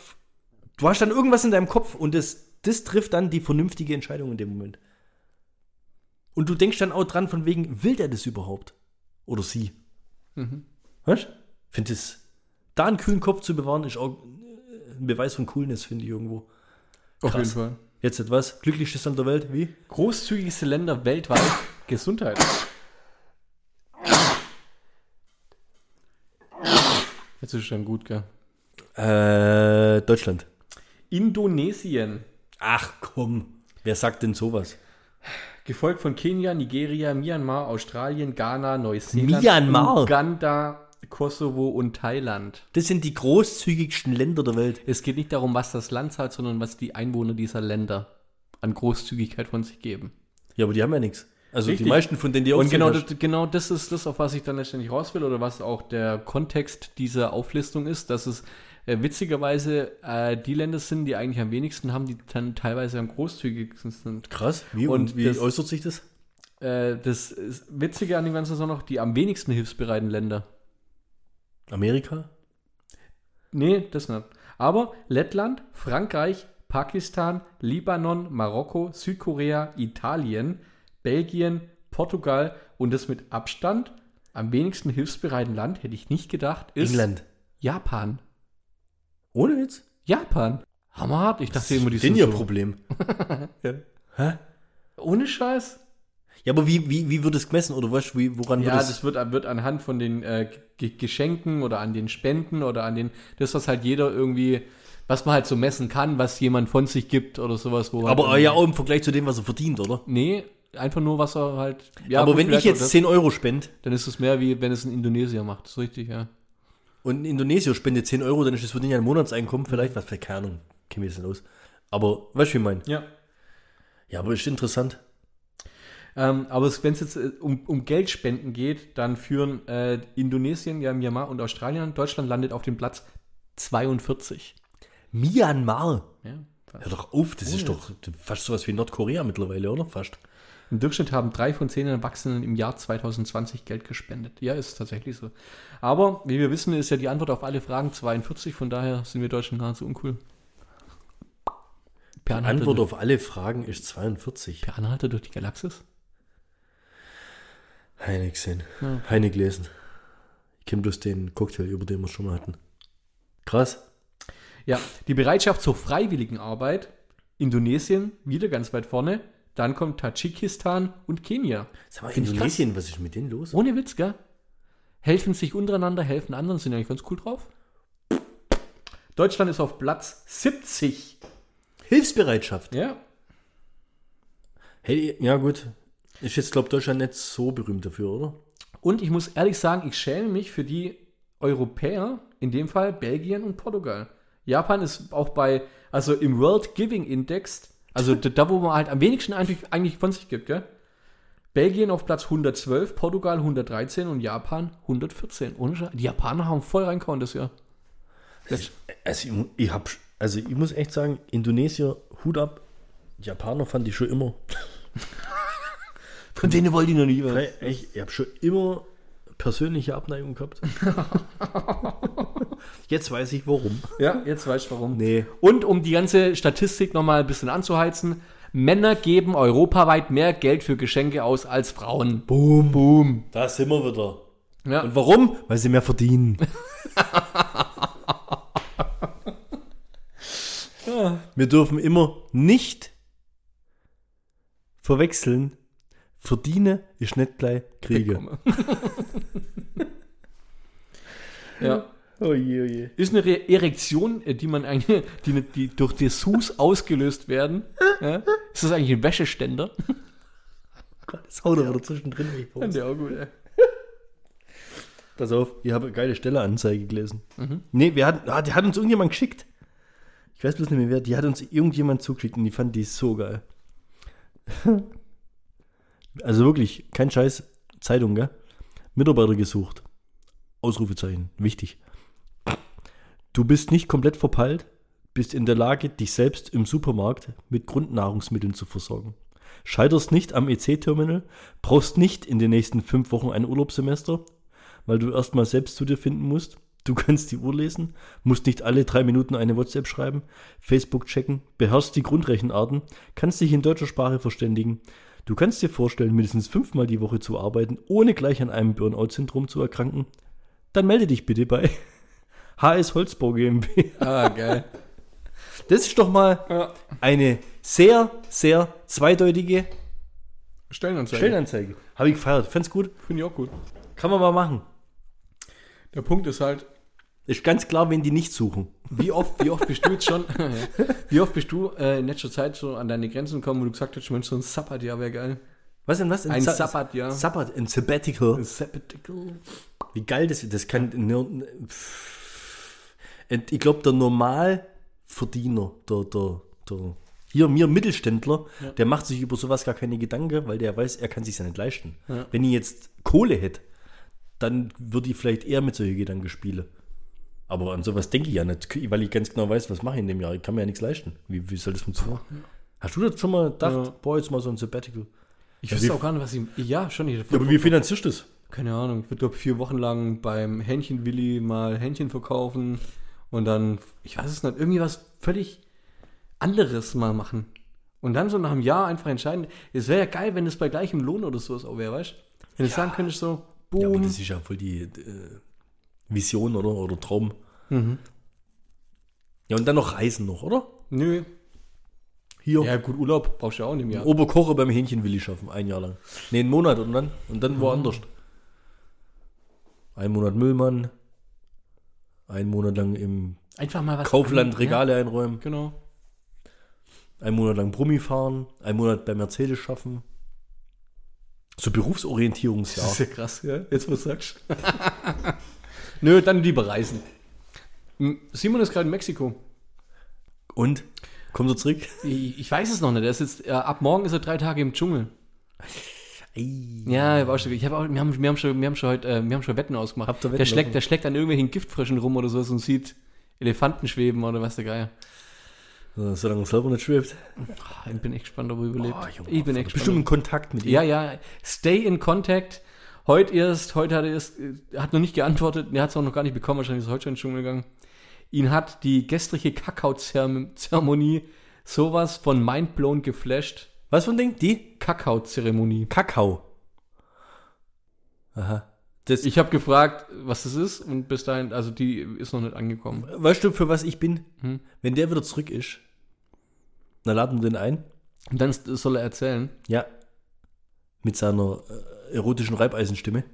du hast dann irgendwas in deinem Kopf und das, das trifft dann die vernünftige Entscheidung in dem Moment. Und du denkst dann auch dran, von wegen, will der das überhaupt? Oder sie? Mhm. Weißt du? Finde es, da einen kühlen Kopf zu bewahren, ist auch ein Beweis von Coolness, finde ich irgendwo. auf Krass. jeden Fall. Jetzt etwas, glücklichstes Land der Welt, wie? Großzügigste Länder weltweit, [laughs] Gesundheit. Jetzt ist schon gut, gell? Äh, Deutschland. Indonesien, Ach komm, wer sagt denn sowas? gefolgt von Kenia, Nigeria, Myanmar, Australien, Ghana, Neuseeland, Myanmar? Uganda, Kosovo und Thailand. Das sind die großzügigsten Länder der Welt. Es geht nicht darum, was das Land zahlt, sondern was die Einwohner dieser Länder an Großzügigkeit von sich geben. Ja, aber die haben ja nichts. Also Richtig. die meisten von denen, die Und genau das, genau das ist das, auf was ich dann letztendlich raus will oder was auch der Kontext dieser Auflistung ist, dass es äh, witzigerweise äh, die Länder sind, die eigentlich am wenigsten haben, die dann teilweise am großzügigsten sind. Krass. Wie, Und und wie das- äußert sich das? Äh, das ist Witzige an dem Ganzen ist auch noch die am wenigsten hilfsbereiten Länder. Amerika? Nee, das nicht. Aber Lettland, Frankreich, Pakistan, Libanon, Marokko, Südkorea, Italien, Belgien, Portugal und das mit Abstand am wenigsten hilfsbereiten Land, hätte ich nicht gedacht, ist England. Japan. Ohne Witz? Japan. Hammerhart. Ich dachte immer, die sind so. Problem. [laughs] Ja. Hä? Ohne Scheiß. Ja, aber wie, wie, wie wird es gemessen? Oder was, wie, woran Ja, wird es? das wird, wird anhand von den äh, Geschenken oder an den Spenden oder an den, das, was halt jeder irgendwie, was man halt so messen kann, was jemand von sich gibt oder sowas. Wo aber halt ja auch im Vergleich zu dem, was er verdient, oder? Nee, einfach nur, was er halt. Ja, aber wenn ich jetzt das, 10 Euro spende Dann ist es mehr, wie wenn es ein Indonesier macht. Das ist richtig, ja. Und ein Indonesier spendet 10 Euro, dann ist das für den ja ein Monatseinkommen vielleicht, was für keine Ahnung, ich jetzt aus. Aber, weißt du, wie ich meine? Ja. Ja, aber ist interessant. Ähm, aber wenn es jetzt äh, um, um Geldspenden geht, dann führen äh, Indonesien, ja, Myanmar und Australien. Deutschland landet auf dem Platz 42. Myanmar. Ja, Hör doch auf, das ist doch fast sowas wie Nordkorea mittlerweile, oder? Fast. Im Durchschnitt haben drei von zehn Erwachsenen im Jahr 2020 Geld gespendet. Ja, ist tatsächlich so. Aber wie wir wissen, ist ja die Antwort auf alle Fragen 42, von daher sind wir Deutschen gar nicht so uncool. Per Die Antwort durch, auf alle Fragen ist 42. per Anhalter durch die Galaxis? Heine gesehen. Ja. Heine gelesen. Ich kenne bloß den Cocktail, über den wir schon mal hatten. Krass. Ja, die Bereitschaft zur freiwilligen Arbeit. Indonesien, wieder ganz weit vorne. Dann kommt Tadschikistan und Kenia. Sag mal, Find Indonesien, was ist mit denen los? Ohne Witz, gell? Helfen sich untereinander, helfen anderen, sind eigentlich ganz cool drauf. Deutschland ist auf Platz 70. Hilfsbereitschaft. Ja. Hey, ja gut. Ist jetzt, glaube Deutschland nicht so berühmt dafür, oder? Und ich muss ehrlich sagen, ich schäme mich für die Europäer, in dem Fall Belgien und Portugal. Japan ist auch bei, also im World Giving Index, also da- wo man halt am wenigsten eigentlich, eigentlich von sich gibt, gell? Belgien auf Platz 112, Portugal 113 und Japan 114. Ohne Scheiß. Die Japaner haben voll reingehauen das Jahr. Das, Also ich, ich hab, also ich muss echt sagen, Indonesier, Hut ab. Japaner fand ich schon immer. von denen wollte ich noch nie was. Ich, ich habe schon immer persönliche Abneigung gehabt. [laughs] Jetzt weiß ich warum. Ja, jetzt weißt du warum. Nee. Und um die ganze Statistik nochmal ein bisschen anzuheizen, Männer geben europaweit mehr Geld für Geschenke aus als Frauen. Boom, boom. Da sind wir wieder. Ja. Und warum? Weil sie mehr verdienen. [laughs] Wir dürfen immer nicht verwechseln. Verdiene ist nicht gleich Kriege. [laughs] Ja. Oh je, oh je. Ist eine Re Erektion, äh, die man eigentlich, die, die durch Dessous ausgelöst werden. Ja? Ist das eigentlich ein Wäscheständer? Das haut aber zwischendrin weg. Ja, auch gut, ey. [laughs] Pass auf, ich habe eine geile Stelleanzeige gelesen. Nee, wir hatten, ah, die hat uns irgendjemand geschickt. Ich weiß bloß nicht mehr wer. Die hat uns irgendjemand zugeschickt und die fand die so geil. Also wirklich, kein Scheiß. Zeitung, gell? Mitarbeiter gesucht. Ausrufezeichen. Wichtig. Du bist nicht komplett verpeilt, bist in der Lage, dich selbst im Supermarkt mit Grundnahrungsmitteln zu versorgen. Scheiterst nicht am EC-Terminal, brauchst nicht in den nächsten fünf Wochen ein Urlaubssemester, weil du erstmal selbst zu dir finden musst. Du [laughs] kannst die Uhr lesen, musst nicht alle drei Minuten eine WhatsApp schreiben, Facebook checken, beherrschst die Grundrechenarten, kannst dich in deutscher Sprache verständigen. Du kannst dir vorstellen, mindestens fünfmal die Woche zu arbeiten, ohne gleich an einem Burnout-Syndrom zu erkranken. Dann melde dich bitte bei [laughs] HS Holzbau GmbH. Ah, geil. Das ist doch mal Ja. eine sehr, sehr zweideutige Stellenanzeige. Stellenanzeige. Habe ich gefeiert. Fand's gut. Finde ich auch gut. Kann man mal machen. Der Punkt ist halt, Ist ganz klar, wenn die nicht suchen. wie oft, wie oft bist du jetzt schon, wie oft bist du äh, in letzter Zeit so an deine Grenzen gekommen, wo du gesagt hast, Mensch, so ein Sabbatjahr wäre geil. Was denn was? Ein Sa- Sabbatjahr. Sabbat, ein Sabbatical. Sabbatical. Wie geil das ist. Das kann. Und Ich glaube, der Normalverdiener, der, der, der, hier mir Mittelständler, der macht sich über sowas gar keine Gedanken, weil der weiß, er kann sich ja nicht leisten. Ja. Wenn ich jetzt Kohle hätte, dann würde ich vielleicht eher mit solchen Gedanken spielen. Aber an sowas denke ich ja nicht, weil ich ganz genau weiß, was mache ich in dem Jahr. Ich kann mir ja nichts leisten. Wie, wie soll das funktionieren? Hast du das schon mal gedacht, Ja. boah, jetzt mal so ein Sabbatical? Ich Ja, wüsste auch gar nicht, was ich. Ja, schon nicht. Ja, aber wie finanzierst du das? Keine Ahnung. Ich würde, glaube vier Wochen lang beim Hähnchenwilli mal Hähnchen verkaufen und dann, ich weiß es nicht, irgendwie was völlig anderes mal machen. Und dann so nach einem Jahr einfach entscheiden. Es wäre ja geil, wenn es bei gleichem Lohn oder sowas auch wäre, weißt du? Wenn du sagen könntest so, Ja, aber boom. das ist ja voll die äh, Vision, oder? Oder Traum. mhm. Ja, und dann noch Reisen noch, oder? Nö. Hier. Ja, gut, Urlaub brauchst du ja auch in dem Jahr. Oberkocher beim Hähnchen will ich schaffen, ein Jahr lang. Nee, einen Monat und dann, und dann woanders. Ein Monat Müllmann, ein Monat lang im Einfach mal was. Kaufland an- Regale einräumen, Ja, genau. ein Monat lang Brummi fahren, ein Monat bei Mercedes schaffen. So Berufsorientierungsjahr. Das ist ja krass, ja? Jetzt, du sagst. [laughs] Nö, dann lieber reisen. Simon ist gerade in Mexiko. Und? Kommt er zurück? Ich, ich weiß es noch nicht. Er ist jetzt, äh, ab morgen ist er drei Tage im Dschungel. Ja, ich habe auch schon, ich hab auch, wir, haben, wir, haben schon, wir, haben schon heute, äh, wir haben schon Wetten ausgemacht. Habt ihr Wetten der, schlägt, der schlägt an irgendwelchen Giftfröschen rum oder sowas und sieht Elefanten schweben oder was der Geier. Solange er selber nicht schwebt. Ich bin echt gespannt, ob er überlebt. Oh, Junge, ich bin echt Bestimmt in gespannt. Kontakt mit ihm. Ja, ja. Stay in contact. Heute erst, heute hat er erst, äh, hat noch nicht geantwortet, er hat es auch noch gar nicht bekommen, wahrscheinlich ist er heute schon in den Dschungel gegangen. Ihn hat die gestrige Kakao-Zeremonie sowas von mindblown geflasht. Was für ein Ding? Die? Kakao-Zeremonie. Kakao. Aha. Das, Ich habe gefragt, was das ist und bis dahin, also die ist noch nicht angekommen. weißt du, für was ich bin? Hm. Wenn der wieder zurück ist, dann laden wir den ein. Und dann soll er erzählen. Ja. Mit seiner äh, erotischen Reibeisenstimme.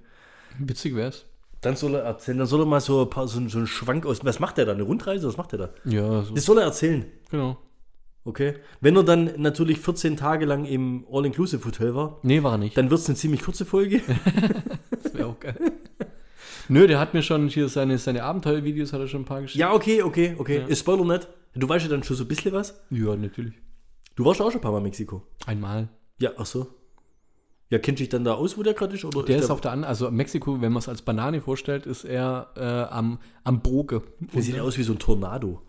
Witzig wär's. Dann soll er erzählen, dann soll er mal so, ein paar, so, so einen Schwank aus. Was macht der da? Eine Rundreise? Was macht der da? Ja, so, Das soll er erzählen. genau. Okay. Wenn er dann natürlich 14 Tage lang im All-Inclusive-Hotel war, Nee, war er nicht. dann wird es eine ziemlich kurze Folge. [laughs] Das wäre auch geil. Nö, der hat mir schon hier seine, seine Abenteuervideos hat er schon ein paar geschickt. ja, okay, okay, okay. Ja. Ist Spoiler nicht. Du weißt ja dann schon so ein bisschen was. Ja, natürlich. Du warst auch schon ein paar Mal in Mexiko. Einmal. Ja, ach so. Ja, kennt dich dann da aus, wo der gerade ist? Oder Der ist der, auf der anderen, also Mexiko, wenn man es als Banane vorstellt, ist er äh, am, am Boge. der sieht aus wie so ein Tornado.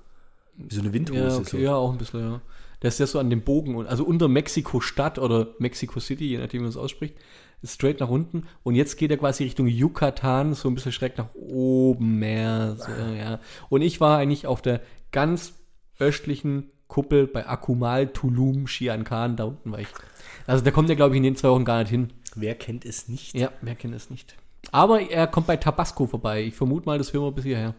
Wie so eine Windhose. Ja, so. okay, ja, auch ein bisschen, ja. Der ist ja so an dem Bogen, und, also unter Mexiko-Stadt oder Mexico City, je nachdem, wie man es ausspricht, ist straight nach unten. Und jetzt geht er quasi Richtung Yucatan, so ein bisschen schräg nach oben mehr. So, ja. Und ich war eigentlich auf der ganz östlichen Kuppel bei Akumal, Tulum, Chiancan, da unten war ich. Also da kommt er, glaube ich, in den zwei Wochen gar nicht hin. Wer kennt es nicht? Ja, wer kennt es nicht. Aber er kommt bei Tabasco vorbei. Ich vermute mal, das hören wir bis hierher.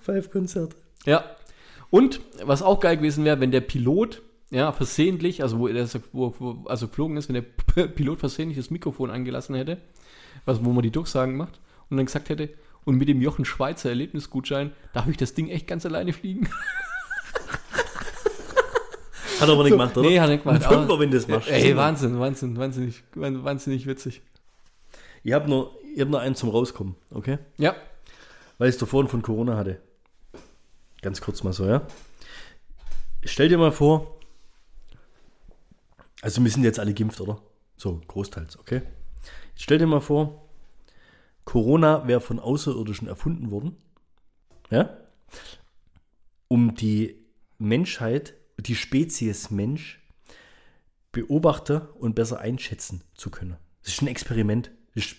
Five-Konzert. Ja. Und was auch geil gewesen wäre, wenn der Pilot, ja, versehentlich, also wo er wo, wo, also geflogen ist, wenn der P- Pilot versehentlich das Mikrofon angelassen hätte, was, wo man die Durchsagen macht, und dann gesagt hätte, und mit dem Jochen Schweizer Erlebnisgutschein darf ich das Ding echt ganz alleine fliegen. Hat er aber nicht gemacht, oder? Nee, hat er nicht gemacht. Ein Fünfer, wenn das machst. Ey, Wahnsinn, Wahnsinn, wahnsinnig, wahnsinnig witzig. Ich habe nur, ich hab nur einen zum Rauskommen, okay? Ja, Weil ich es davor von Corona hatte. Ganz kurz mal so, ja? Stell dir mal vor, also wir sind jetzt alle geimpft, oder? So, großteils, okay? Stell dir mal vor, Corona wäre von Außerirdischen erfunden worden, ja? Um die Menschheit, die Spezies Mensch beobachten und besser einschätzen zu können. Das ist ein Experiment.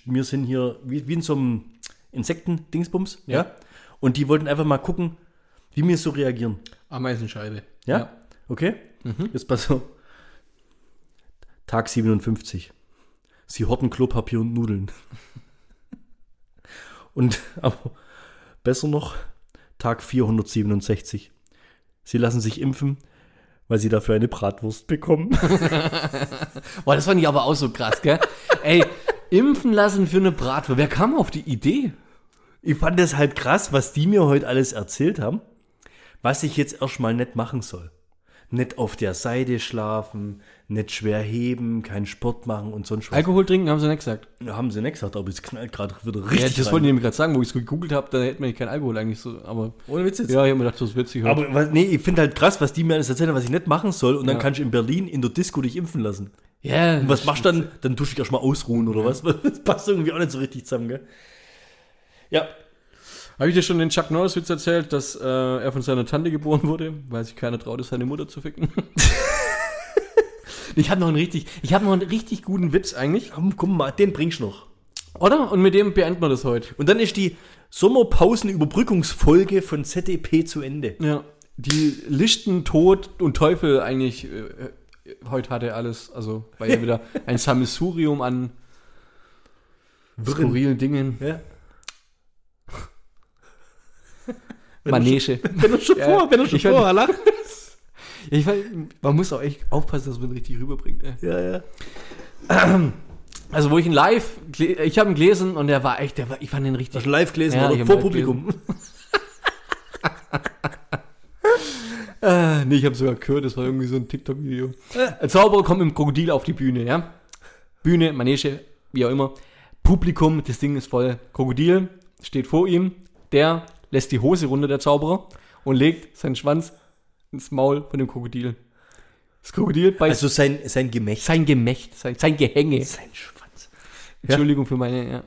Wir sind hier wie, wie in so einem Insekten-Dingsbums, ja. Ja. Und die wollten einfach mal gucken, wie wir so reagieren. Ameisenscheibe. Ja? Okay? Jetzt pass so. Tag 57. Sie horten Klopapier und Nudeln. Und [laughs] aber besser noch, Tag 467. Sie lassen sich impfen, weil sie dafür eine Bratwurst bekommen. [laughs] [laughs] Boah, das fand ich aber auch so krass, gell? Ey, impfen lassen für eine Bratwurst. Wer kam auf die Idee? Ich fand das halt krass, was die mir heute alles erzählt haben, was ich jetzt erstmal nicht machen soll. Nicht auf der Seite schlafen, nicht schwer heben, keinen Sport machen und sonst was. Alkohol trinken, haben sie nicht gesagt. Ja, haben sie nicht gesagt, aber es knallt gerade wieder Ja, richtig das rein. wollte ich nämlich gerade sagen, wo ich es gegoogelt habe, da hätte man keinen Alkohol eigentlich so, aber. Ohne Witz jetzt. Ja, ich habe mir gedacht, das ist witzig. Aber was, nee, ich finde halt krass, was die mir alles erzählen, was ich nicht machen soll. Und dann Ja. kannst du in Berlin in der Disco dich impfen lassen. ja, Und was machst du dann? Dann tust du dich erstmal ausruhen oder was? [laughs] Das passt irgendwie auch nicht so richtig zusammen, gell? Ja. Habe ich dir schon den Chuck Norris-Witz erzählt, dass äh, er von seiner Tante geboren wurde, weil sich keiner traute, seine Mutter zu ficken? [laughs] ich habe noch einen richtig, ich habe noch einen richtig guten Witz eigentlich, Komm, komm mal, den bringst du noch. oder? Und mit dem beenden wir das heute. Und dann ist die Sommerpausenüberbrückungsfolge von ZDP zu Ende. Ja. Die Lichten, Tod und Teufel eigentlich äh, äh, heute hatte alles, also war ja [laughs] wieder ein Sammelsurium an skurrilen Dingen. Ja. Manege. Wenn er schon Ja, vor, wenn er schon ich vorher lacht. Ich weiß, man muss auch echt aufpassen, dass man richtig rüberbringt. Ey. Ja, ja. [clears throat] Also wo ich ihn live, ich habe ihn gelesen und der war echt, der war, ich fand ihn richtig. Hast du live gelesen Ja, oder vor Publikum? [laughs] Äh, nee, ich habe sogar gehört, das war irgendwie so ein TikTok-Video. Ein Zauberer kommt mit dem Krokodil auf die Bühne, ja? Bühne, Manege, wie auch immer. Publikum, das Ding ist voll. Krokodil steht vor ihm, der lässt die Hose runter, der Zauberer, und legt seinen Schwanz ins Maul von dem Krokodil. Das Krokodil beißt Also sein, sein Gemächt. sein Gemächt, sein, sein Gehänge. Sein Schwanz. Entschuldigung für meine, ja.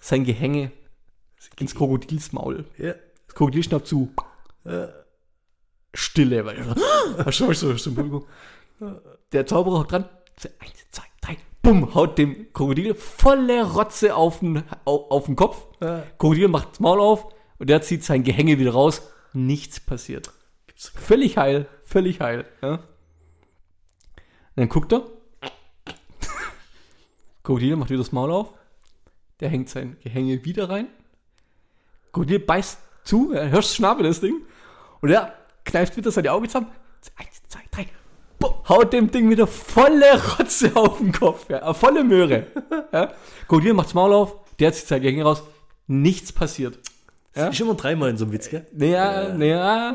Sein Gehänge ins Krokodilsmaul. Ja. Das Krokodil schnappt zu. Stille, weil so [gasps] im Publikum. Der Zauberer hockt dran. Eins, zwei, drei. Bumm, haut dem Krokodil volle Rotze auf den, auf, auf den Kopf. Krokodil macht das Maul auf und der zieht sein Gehänge wieder raus. Nichts passiert. Völlig heil, völlig heil. Ja. Dann guckt er. [laughs] Krokodil macht wieder das Maul auf. Der hängt sein Gehänge wieder rein. Krokodil beißt zu, er hörst Schnabel das Ding. Und er kneift wieder seine Augen zusammen. Eins, zwei, drei. Bumm, haut dem Ding wieder volle Rotze auf den Kopf. Ja, äh, volle Möhre. [laughs] Ja. Krokodil macht's Maul auf, der zieht sein Gehänge raus. Nichts passiert. Ja? Ist immer dreimal in so einem Witz, gell? Naja, naja.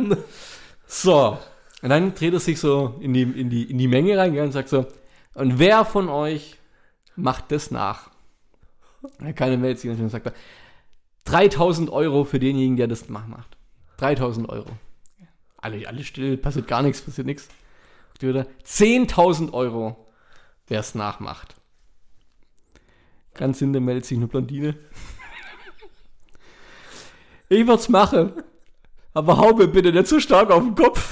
So. Und dann dreht er sich so in die, in die, in die Menge rein und sagt so, und wer von euch macht das nach? Keine meldet sich und sagt er, 3000 Euro für denjenigen, der das macht. 3000 Euro. Alle, alle still, passiert gar nichts, passiert nichts. Die wieder 10.000 Euro, wer es nachmacht. Ganz hinten meldet sich eine Blondine. Ich würd's machen. Aber hau mir bitte nicht so stark auf den Kopf.